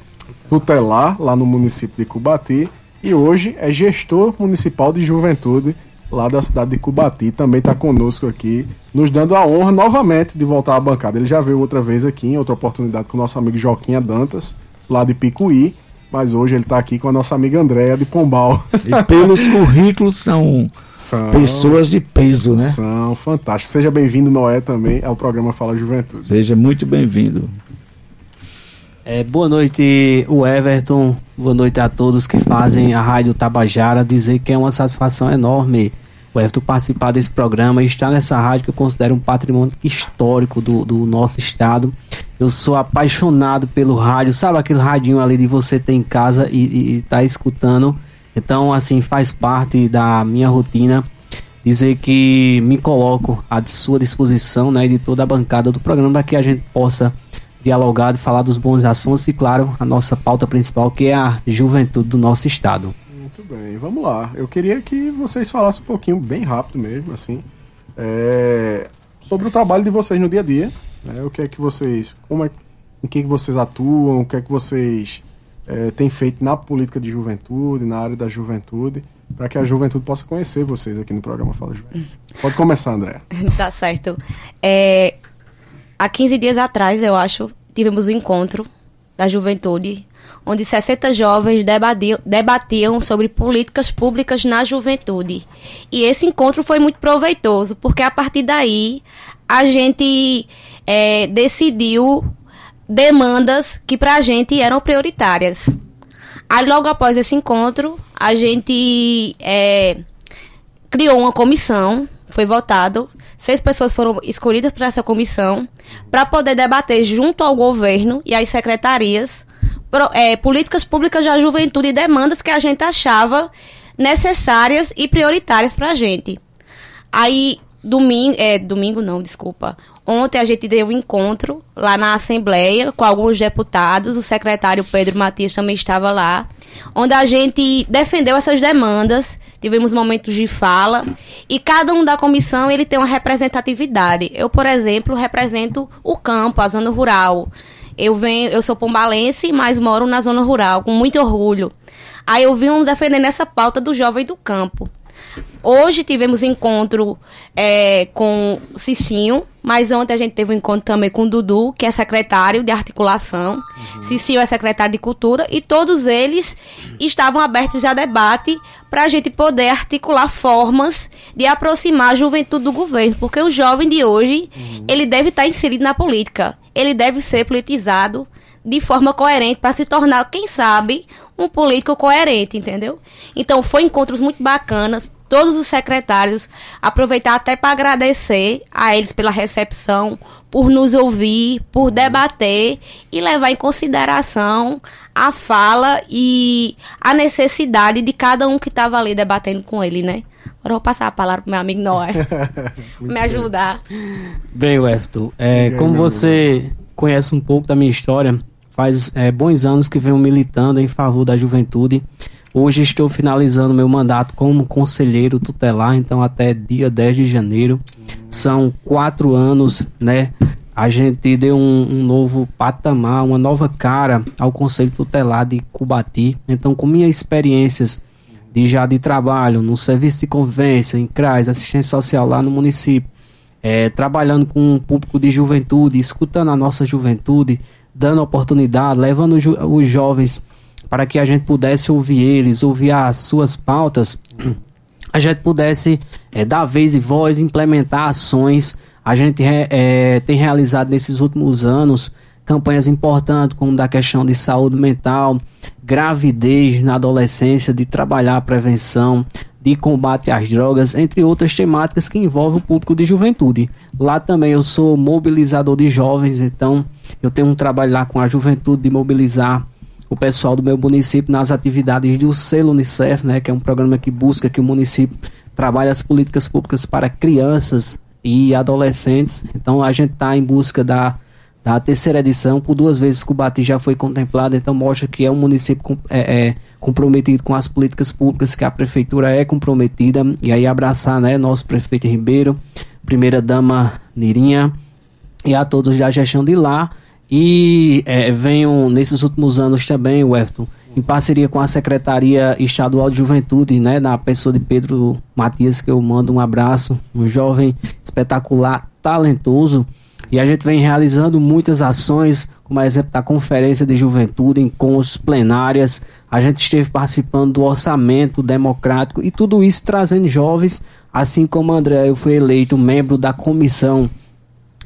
tutelar lá no município de Cubati e hoje é gestor municipal de juventude lá da cidade de Cubati. Também está conosco aqui, nos dando a honra novamente de voltar à bancada. Ele já veio outra vez aqui, em outra oportunidade, com o nosso amigo Joquinha Dantas, lá de Picuí mas hoje ele está aqui com a nossa amiga Andréia de Pombal. E pelos currículos são, são, pessoas de peso, né? São fantásticos. Seja bem-vindo, Noé, também ao programa Fala Juventude. Seja muito bem-vindo. É, boa noite, o Everton. Boa noite a todos que fazem a Rádio Tabajara. Dizer que é uma satisfação enorme o Everton participar desse programa e estar nessa rádio que eu considero um patrimônio histórico do, do nosso estado. Eu sou apaixonado pelo rádio, sabe aquele radinho ali de você ter em casa e, estar tá escutando. Então, assim, faz parte da minha rotina dizer que me coloco à sua disposição, né, de toda a bancada do programa para que a gente possa dialogar, falar dos bons assuntos e, claro, a nossa pauta principal que é a juventude do nosso estado. Bem, vamos lá. Eu queria que vocês falassem um pouquinho, bem rápido mesmo, assim, é, sobre o trabalho de vocês no dia a dia. Né? O que é que vocês. Como é, em que, que vocês atuam, o que é que vocês é, têm feito na política de juventude, na área da juventude, para que a juventude possa conhecer vocês aqui no programa Fala Juventude. Pode começar, André. tá certo. É, há 15 dias atrás, eu acho, tivemos o um encontro da juventude, onde 60 jovens debatiam, debatiam sobre políticas públicas na juventude. E esse encontro foi muito proveitoso, porque a partir daí a gente é, decidiu demandas que para a gente eram prioritárias. Aí, logo após esse encontro, a gente é, criou uma comissão, foi votado, seis pessoas foram escolhidas para essa comissão, para poder debater junto ao governo e às secretarias é, políticas públicas da juventude e demandas que a gente achava necessárias e prioritárias para a gente. Aí, domingo, é, domingo não, desculpa. Ontem a gente deu um encontro lá na Assembleia com alguns deputados, o secretário Pedro Matias também estava lá, onde a gente defendeu essas demandas, tivemos momentos de fala e cada um da comissão ele tem uma representatividade. Eu, por exemplo, represento o campo, a zona rural. Eu venho, eu sou pombalense, mas moro na zona rural, com muito orgulho. Aí eu vim defendendo essa pauta do jovem do campo. Hoje tivemos encontro é, com Cicinho, mas ontem a gente teve um encontro também com o Dudu, que é secretário de articulação. Uhum. Cicinho é secretário de cultura. E todos eles estavam abertos a debate para a gente poder articular formas de aproximar a juventude do governo. Porque o jovem de hoje, uhum. ele deve estar inserido na política. Ele deve ser politizado de forma coerente para se tornar, quem sabe, um político coerente, entendeu? Então, foi encontros muito bacanas. Todos os secretários aproveitar até para agradecer a eles pela recepção, por nos ouvir, por debater e levar em consideração a fala e a necessidade de cada um que estava ali debatendo com ele, né? Agora eu vou passar a palavra para meu amigo Noé. me ajudar. Bem, Wefton, é, como você conhece um pouco da minha história, faz é, bons anos que venho militando em favor da juventude. Hoje estou finalizando meu mandato como conselheiro tutelar, então até dia 10 de janeiro. São quatro anos, né? A gente deu um, um, novo patamar, uma nova cara ao Conselho Tutelar de Cubati. Então, com minhas experiências de já de trabalho no serviço de convivência, em CRAS, assistência social lá no município, é, trabalhando com um público de juventude, escutando a nossa juventude, dando oportunidade, levando os jovens para que a gente pudesse ouvir eles, ouvir as suas pautas, a gente pudesse é, dar vez e voz, implementar ações. A gente é, tem realizado nesses últimos anos campanhas importantes, como da questão de saúde mental, gravidez na adolescência, de trabalhar a prevenção, de combate às drogas, entre outras temáticas que envolvem o público de juventude. Lá também eu sou mobilizador de jovens, então eu tenho um trabalho lá com a juventude de mobilizar o pessoal do meu município nas atividades do selo Unicef, né, que é um programa que busca que o município trabalhe as políticas públicas para crianças e adolescentes. Então a gente está em busca da da terceira edição, por duas vezes Cubati já foi contemplado, então mostra que é um município com, é, é, comprometido com as políticas públicas, que a prefeitura é comprometida, e aí abraçar né, nosso prefeito Ribeiro, primeira dama Nirinha, e a todos da gestão de lá, e é, venham nesses últimos anos também, Everton, em parceria com a Secretaria Estadual de Juventude, né, na pessoa de Pedro Matias, que eu mando um abraço, um jovem espetacular, talentoso, e a gente vem realizando muitas ações, como a exemplo da Conferência de Juventude, encontros plenárias. A gente esteve participando do orçamento democrático e tudo isso trazendo jovens, assim como André, eu fui eleito membro da comissão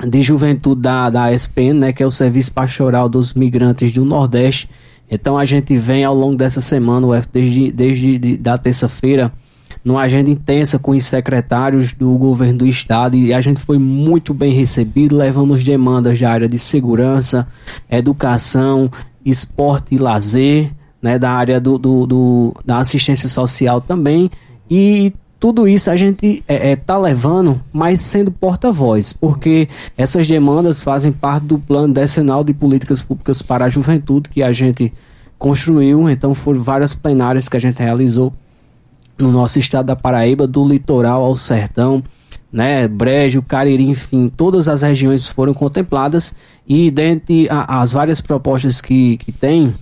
de juventude da, da SPN, né, que é o Serviço Pastoral dos Migrantes do Nordeste. Então a gente vem ao longo dessa semana, desde, desde da terça-feira, numa agenda intensa com os secretários do governo do estado e a gente foi muito bem recebido, levamos demandas da área de segurança, educação, esporte e lazer, né, da área do, do, do da assistência social também e tudo isso a gente é, é, tá levando, mas sendo porta-voz, porque essas demandas fazem parte do plano decenal de políticas públicas para a juventude que a gente construiu, então foram várias plenárias que a gente realizou no nosso estado da Paraíba, do litoral ao sertão, né, Brejo, Cariri, enfim, todas as regiões foram contempladas e dentre as várias propostas que, que tem,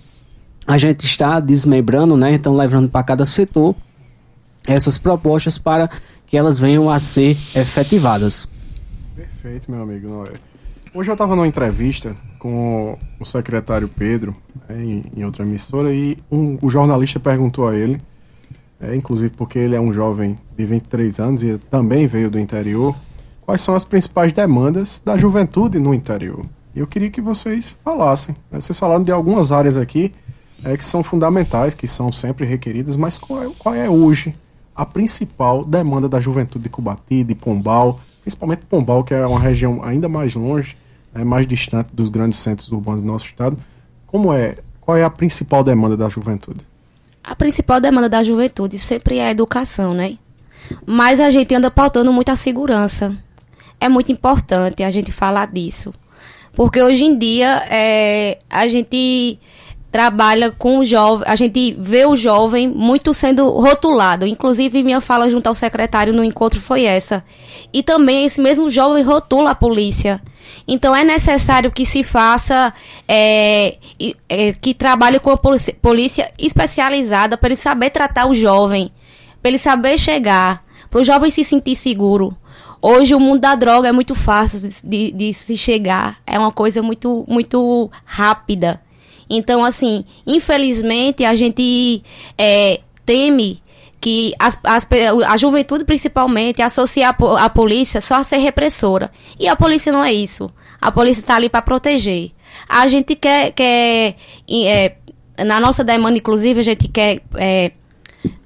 a gente está desmembrando, né, então levando para cada setor essas propostas para que elas venham a ser efetivadas. Perfeito, meu amigo Noé. Hoje eu estava numa entrevista com o secretário Pedro, é, em, em, outra emissora, e um, o jornalista perguntou a ele, é, inclusive porque ele é um jovem de 23 anos e também veio do interior, quais são as principais demandas da juventude no interior. E eu queria que vocês falassem. Né? Vocês falaram de algumas áreas aqui é, que são fundamentais, que são sempre requeridas, mas qual é, qual é hoje a principal demanda da juventude de Cubati, de Pombal, principalmente Pombal, que é uma região ainda mais longe, né, mais distante dos grandes centros urbanos do nosso estado. Como é? Qual é a principal demanda da juventude? A principal demanda da juventude sempre é a educação, né? Mas a gente anda pautando muito a segurança. É muito importante a gente falar disso. Porque hoje em dia é, a gente trabalha com o jovem, a gente vê o jovem muito sendo rotulado. Inclusive, minha fala junto ao secretário no encontro foi essa. E também esse mesmo jovem rotula a polícia. Então é necessário que se faça, é, é, que trabalhe com a polícia, especializada para ele saber tratar o jovem, para ele saber chegar, para o jovem se sentir seguro. Hoje o mundo da droga é muito fácil de, de, de se chegar, é uma coisa muito, muito rápida. Então, assim, infelizmente, a gente é, teme que as, as, a juventude, principalmente, associa a, a, polícia só a ser repressora. E a polícia não é isso. A polícia está ali para proteger. A gente quer, quer é, na nossa demanda, inclusive, a gente quer é,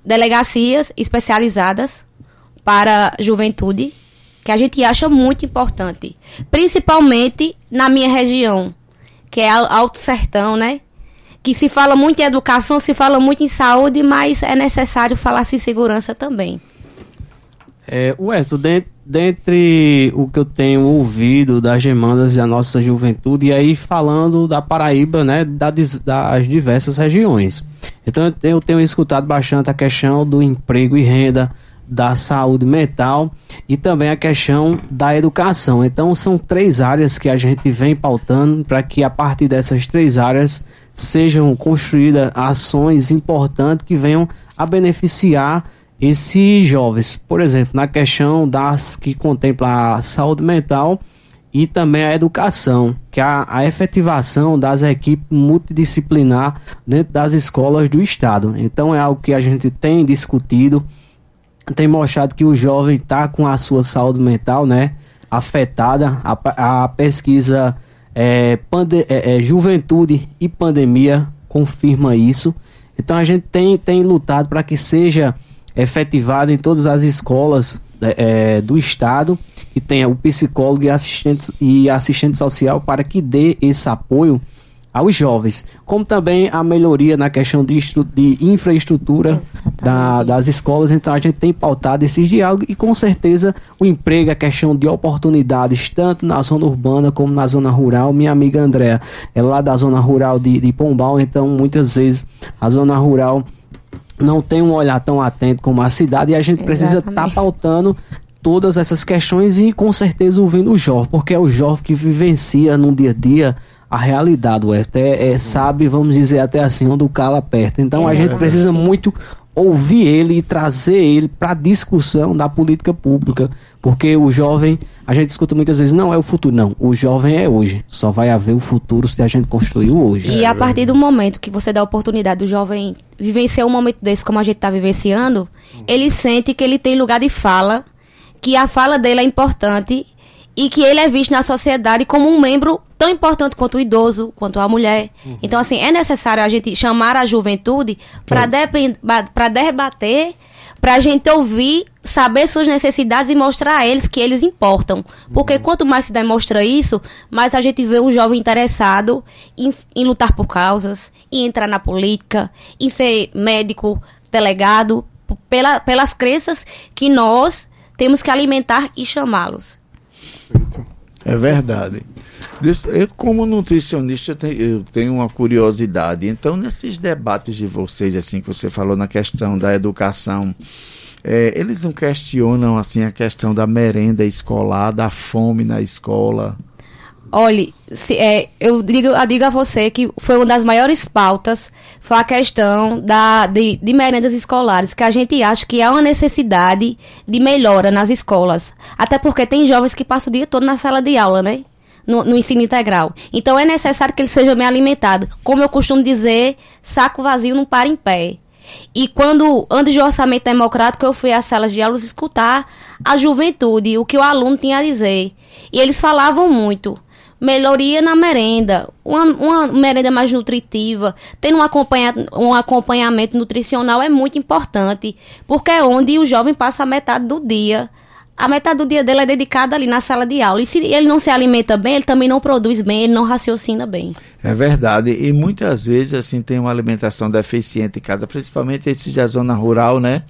delegacias especializadas para juventude, que a gente acha muito importante. Principalmente na minha região, que é Alto Sertão, né? Que se fala muito em educação, se fala muito em saúde, mas é necessário falar-se em segurança também. É, Weston, dentre, dentre o que eu tenho ouvido das demandas da nossa juventude, e aí falando da Paraíba, né, das, das diversas regiões. Então eu tenho escutado bastante a questão do emprego e renda, da saúde mental e também a questão da educação. Então são três áreas que a gente vem pautando para que a partir dessas três áreas sejam construídas ações importantes que venham a beneficiar esses jovens. Por exemplo, na questão das que contempla a saúde mental e também a educação, que é a, efetivação das equipes multidisciplinar dentro das escolas do estado. Então é algo que a gente tem discutido tem mostrado que o jovem está com a sua saúde mental, né, afetada. A, a pesquisa é, pande, é, é, Juventude e Pandemia confirma isso. Então a gente tem, tem lutado para que seja efetivado em todas as escolas é, é, do estado e tenha o psicólogo e assistente, e assistente social para que dê esse apoio aos jovens, como também a melhoria na questão de, de infraestrutura da, das escolas. Então a gente tem pautado esses diálogos e com certeza o emprego, a questão de oportunidades, tanto na zona urbana como na zona rural. Minha amiga Andréa é lá da zona rural de, de Pombal, então muitas vezes a zona rural não tem um olhar tão atento como a cidade e a gente precisa estar tá pautando todas essas questões e com certeza ouvindo o jovem, porque é o jovem que vivencia no dia a dia a realidade, o é, é, sabe, vamos dizer até assim, onde o cala aperta. Então a gente precisa muito ouvir ele e trazer ele para a discussão da política pública, porque o jovem, a gente escuta muitas vezes, não é o futuro, não, o jovem é hoje, só vai haver o futuro se a gente construir hoje. E a partir do momento que você dá a oportunidade do jovem vivenciar um momento desse como a gente está vivenciando, ele sente que ele tem lugar de fala, que a fala dele é importante e que ele é visto na sociedade como um membro tão importante quanto o idoso, quanto a mulher. Uhum. Então, assim, é necessário a gente chamar a juventude para debater, para a gente ouvir, saber suas necessidades e mostrar a eles que eles importam. Porque uhum. quanto mais se demonstra isso, mais a gente vê um jovem interessado em, em lutar por causas, em entrar na política, em ser médico, delegado, pela, pelas crenças que nós temos que alimentar e chamá-los. É verdade. Eu, como nutricionista, eu tenho uma curiosidade. Então, nesses debates de vocês, assim, que você falou na questão da educação, é, eles não questionam, assim, a questão da merenda escolar, da fome na escola? Olhe, se, é, eu, digo, eu digo a você que foi uma das maiores pautas, foi a questão da, de, de merendas escolares, que a gente acha que há uma necessidade de melhora nas escolas. Até porque tem jovens que passam o dia todo na sala de aula, né? no, no, ensino integral. Então é necessário que ele seja bem alimentado. Como eu costumo dizer, saco vazio não para em pé. E quando, antes do orçamento democrático, eu fui às salas de aulas escutar a juventude, o que o aluno tinha a dizer. E eles falavam muito. Melhoria na merenda, uma, uma merenda mais nutritiva, tendo um, acompanha, um acompanhamento nutricional é muito importante, porque é onde o jovem passa a metade do dia a metade do dia dele é dedicada ali na sala de aula. E se ele não se alimenta bem, ele também não produz bem, ele não raciocina bem. É verdade. E muitas vezes, assim, tem uma alimentação deficiente em casa, principalmente esse da zona rural, né?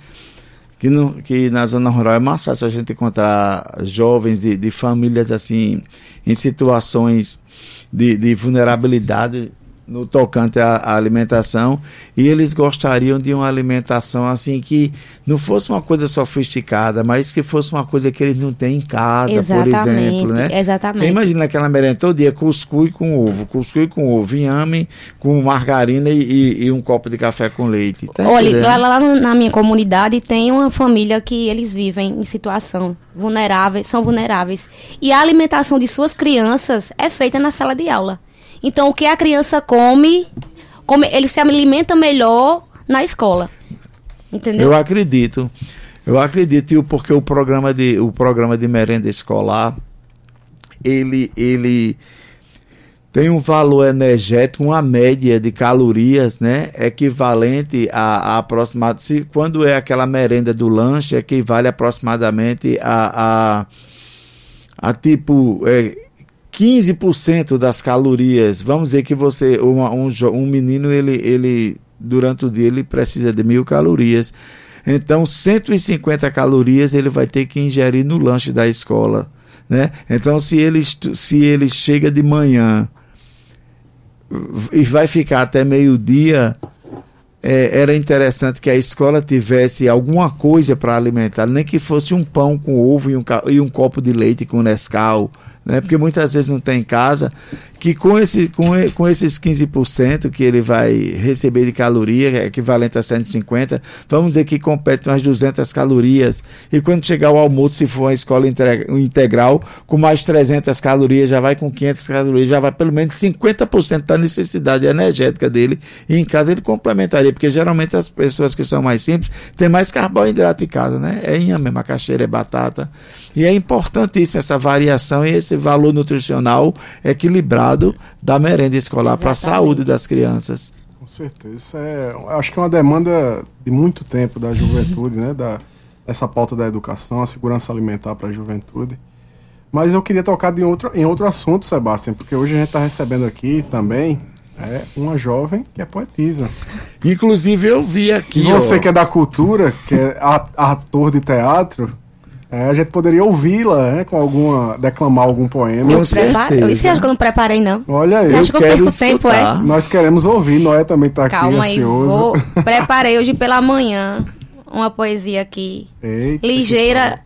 Que, no, que na zona rural é mais fácil a gente encontrar jovens de, de famílias, assim, em situações de, de vulnerabilidade no tocante à, alimentação e eles gostariam de uma alimentação assim que não fosse uma coisa sofisticada, mas que fosse uma coisa que eles não têm em casa, Exatamente. por exemplo, né? Exatamente. imagina aquela merenda todo dia cuscuz com ovo, cuscuz com ovo, inhame com margarina e, e, e um copo de café com leite. Tá Olha, lá, lá na minha comunidade tem uma família que eles vivem em situação vulneráveis, são vulneráveis e a alimentação de suas crianças é feita na sala de aula. Então, o que a criança come, come ele se alimenta melhor na escola. Entendeu? Eu acredito. Eu acredito porque o programa de o programa de merenda escolar ele ele tem um valor energético, uma média de calorias, né, equivalente a, a aproximadamente, quando é aquela merenda do lanche, equivale aproximadamente a, a, a tipo é, 15% das calorias, vamos dizer que você, uma, um, um menino, ele, ele, durante o dia, ele precisa de mil calorias. Então, 150 calorias ele vai ter que ingerir no lanche da escola. Né? Então, se ele, se ele chega de manhã e vai ficar até meio-dia, é, era interessante que a escola tivesse alguma coisa para alimentar, nem que fosse um pão com ovo e um, e um copo de leite com Nescau né? porque muitas vezes não tem em casa, que com, esse, com, com esses 15% que ele vai receber de caloria, é equivalente a 150, vamos dizer que compete umas 200 calorias, e quando chegar o almoço, se for uma escola integral, com mais 300 calorias, já vai com 500 calorias, já vai pelo menos 50% da necessidade energética dele, e em casa ele complementaria, porque geralmente as pessoas que são mais simples têm mais carboidrato em casa, né? É inhame, macaxeira, é batata, e é importantíssimo essa variação e esse valor nutricional equilibrado da merenda escolar para a saúde das crianças. Com certeza. Isso é, acho que é uma demanda de muito tempo da juventude, né? Da, essa pauta da educação, a segurança alimentar para a juventude. Mas eu queria tocar em outro, em outro assunto, Sebastião, porque hoje a gente está recebendo aqui também é, uma jovem que é poetisa. Inclusive eu vi aqui. E você ó... que é da cultura, que é ator de teatro, é, a gente poderia ouvi-la, né, com alguma. declamar algum poema. Eu preparo. E você acha que eu não preparei, não? Olha aí. Você acha que eu perco tempo, é? Nós queremos ouvir, Noé também está aqui Calma ansioso. Aí, vou... Preparei hoje pela manhã uma poesia aqui. Eita, ligeira.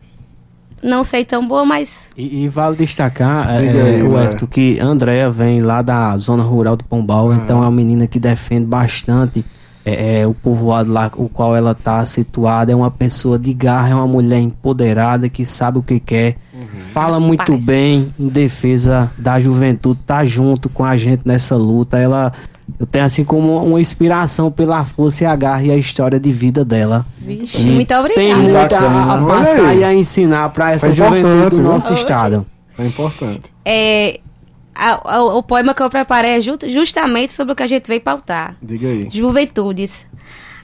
Não sei tão boa, mas. E, e vale destacar, é, aí, o Hector, que Andréa vem lá da zona rural do Pombal, ah. então é uma menina que defende bastante é, é, o povoado lá o qual ela está situada é uma pessoa de garra, é uma mulher empoderada que sabe o que quer, uhum. fala muito Parece. bem em defesa da juventude, tá junto com a gente nessa luta. Ela eu tenho assim como uma inspiração pela força e a garra e a história de vida dela. Vixe, muito obrigada. Tem muito a, a passar e a ensinar para essa é juventude do nosso estado. Isso é importante. É, a, a, o poema que eu preparei é just, justamente sobre o que a gente veio pautar. Diga aí. Juventudes.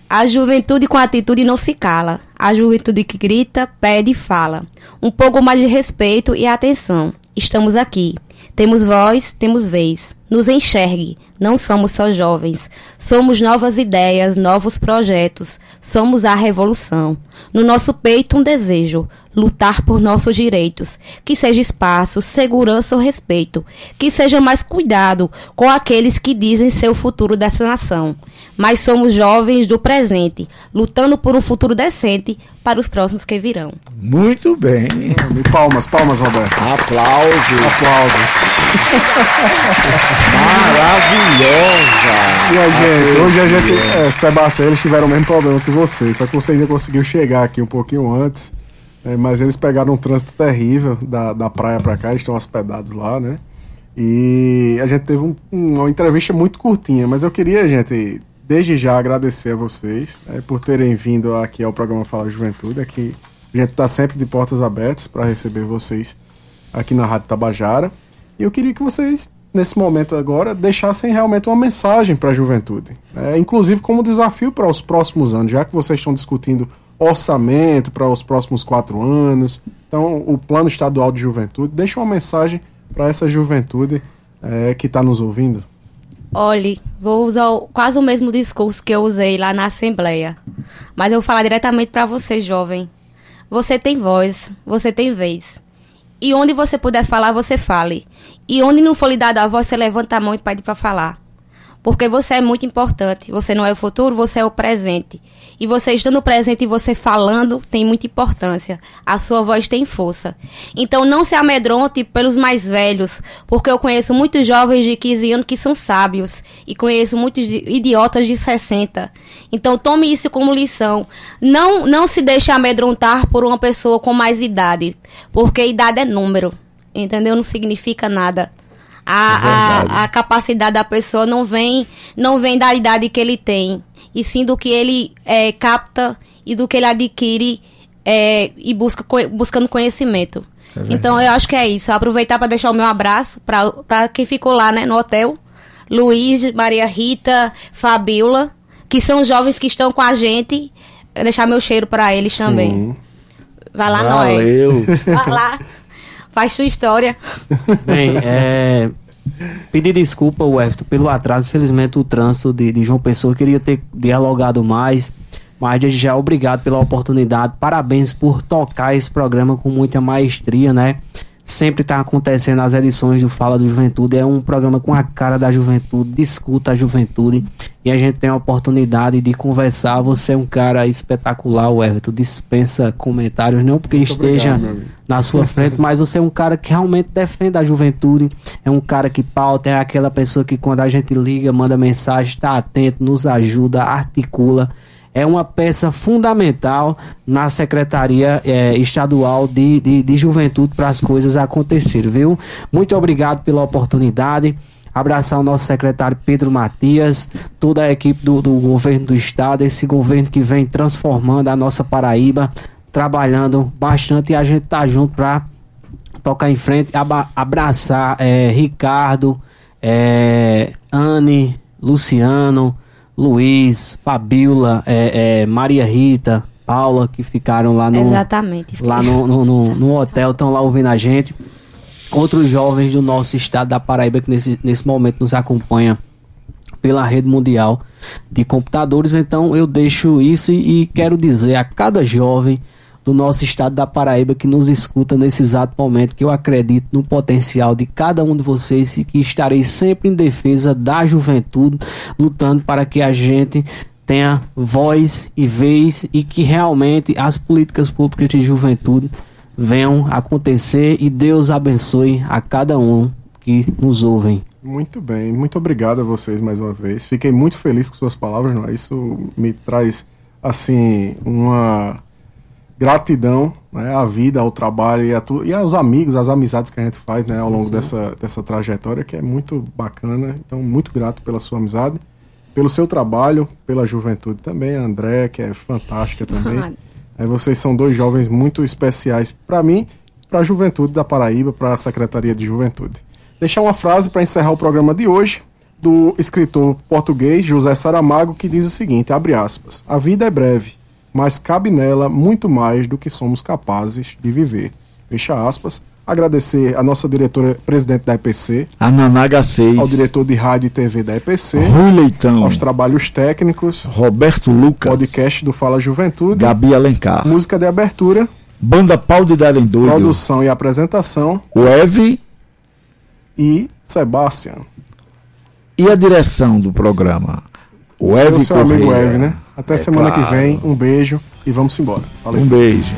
A juventude com atitude não se cala. A juventude que grita, pede e fala. Um pouco mais de respeito e atenção. Estamos aqui. Temos voz, temos vez. Nos enxergue. Não somos só jovens. Somos novas ideias, novos projetos. Somos a revolução. No nosso peito, um desejo lutar por nossos direitos, que seja espaço, segurança ou respeito, que seja mais cuidado com aqueles que dizem ser o futuro dessa nação. Mas somos jovens do presente, lutando por um futuro decente para os próximos que virão. Muito bem. Palmas, palmas, Roberto. Aplausos. Aplausos. Maravilhosa. E a gente, hoje a gente, é, Sebastião, eles tiveram o mesmo problema que você, só que você ainda conseguiu chegar aqui um pouquinho antes. É, mas eles pegaram um trânsito terrível da, da praia para cá, eles estão hospedados lá, né? E a gente teve um, uma entrevista muito curtinha, mas eu queria, gente, desde já agradecer a vocês é, por terem vindo aqui ao programa Fala Juventude. Aqui a gente está sempre de portas abertas para receber vocês aqui na Rádio Tabajara. E eu queria que vocês, nesse momento agora, deixassem realmente uma mensagem para a juventude. É, inclusive como desafio para os próximos anos, já que vocês estão discutindo orçamento para os próximos quatro anos. Então, o Plano Estadual de Juventude, deixa uma mensagem para essa juventude é, que está nos ouvindo? Olhe, vou usar quase o mesmo discurso que eu usei lá na Assembleia. Mas eu vou falar diretamente para você, jovem. Você tem voz, você tem vez. E onde você puder falar, você fale. E onde não for lhe dada a voz, você levanta a mão e pede para falar. Porque você é muito importante. Você não é o futuro, você é o presente. E você estando presente e você falando tem muita importância. A sua voz tem força. Então não se amedronte pelos mais velhos, porque eu conheço muitos jovens de 15 anos que são sábios e conheço muitos idiotas de 60. Então tome isso como lição. Não não se deixe amedrontar por uma pessoa com mais idade, porque idade é número. Entendeu? Não significa nada. A, é a, a, capacidade da pessoa não vem, não vem da idade que ele tem, e sim do que ele é, capta e do que ele adquire é, e busca buscando conhecimento. É então eu acho que é isso. Aproveitar para deixar o meu abraço para quem ficou lá né, no hotel. Luiz, Maria Rita, Fabiola, que são jovens que estão com a gente. Deixar meu cheiro para eles Sim. também. Vai lá, Valeu. Noé. Vai lá. Faz sua história. Bem, é, pedir desculpa, Wefton, pelo atraso. Infelizmente, o trânsito de, de João Pessoa queria ter dialogado mais. Mas desde já, obrigado pela oportunidade. Parabéns por tocar esse programa com muita maestria, né? Sempre está acontecendo as edições do Fala do Juventude. É um programa com a cara da juventude, discuta a juventude e a gente tem a oportunidade de conversar. Você é um cara espetacular, o Everton. Dispensa comentários, não porque Muito esteja obrigado, na sua frente, mas você é um cara que realmente defende a juventude. É um cara que pauta, é aquela pessoa que quando a gente liga, manda mensagem, está atento, nos ajuda, articula é uma peça fundamental na Secretaria é, Estadual de, de, de Juventude para as coisas acontecerem, viu? Muito obrigado pela oportunidade. Abraçar o nosso secretário Pedro Matias, toda a equipe do, do governo do estado, esse governo que vem transformando a nossa Paraíba, trabalhando bastante e a gente tá junto para tocar em frente, abraçar é, Ricardo, é, Anne, Luciano, Luiz, Fabiola, é, é, Maria Rita, Paula, que ficaram lá no. Exatamente. Lá no, no, no, no hotel, estão lá ouvindo a gente. Outros jovens do nosso estado da Paraíba que nesse, nesse momento nos acompanham pela rede mundial de computadores. Então eu deixo isso e, e quero dizer a cada jovem do nosso estado da Paraíba que nos escuta nesse exato momento, que eu acredito no potencial de cada um de vocês e que estarei sempre em defesa da juventude, lutando para que a gente tenha voz e vez e que realmente as políticas públicas de juventude venham acontecer e Deus abençoe a cada um que nos ouvem. Muito bem, muito obrigado a vocês mais uma vez. Fiquei muito feliz com suas palavras, não é? Isso me traz assim uma gratidão né, à vida, ao trabalho e, a tu, e aos amigos, às amizades que a gente faz né, ao longo sim. Dessa, dessa trajetória, que é muito bacana. Então, muito grato pela sua amizade, pelo seu trabalho, pela juventude também. A André, que é fantástica também. é, vocês são dois jovens muito especiais para mim, para a juventude da Paraíba, para a Secretaria de Juventude. Deixar uma frase para encerrar o programa de hoje do escritor português José Saramago, que diz o seguinte, abre aspas, a vida é breve, mas cabe nela muito mais do que somos capazes de viver. Fecha aspas. Agradecer a nossa diretora presidente da EPC, a Nanaga 6, ao diretor de rádio e TV da EPC, Rui Leitão, aos trabalhos técnicos, Roberto Lucas, podcast do Fala Juventude, Gabi Alencar, música de abertura, Banda Pau de Darendouro, produção e apresentação, o Eve. E Sebastião. E a direção do programa? O Eve seu amigo Eve, né? Até é semana claro. que vem. Um beijo e vamos embora. Valeu. Um beijo.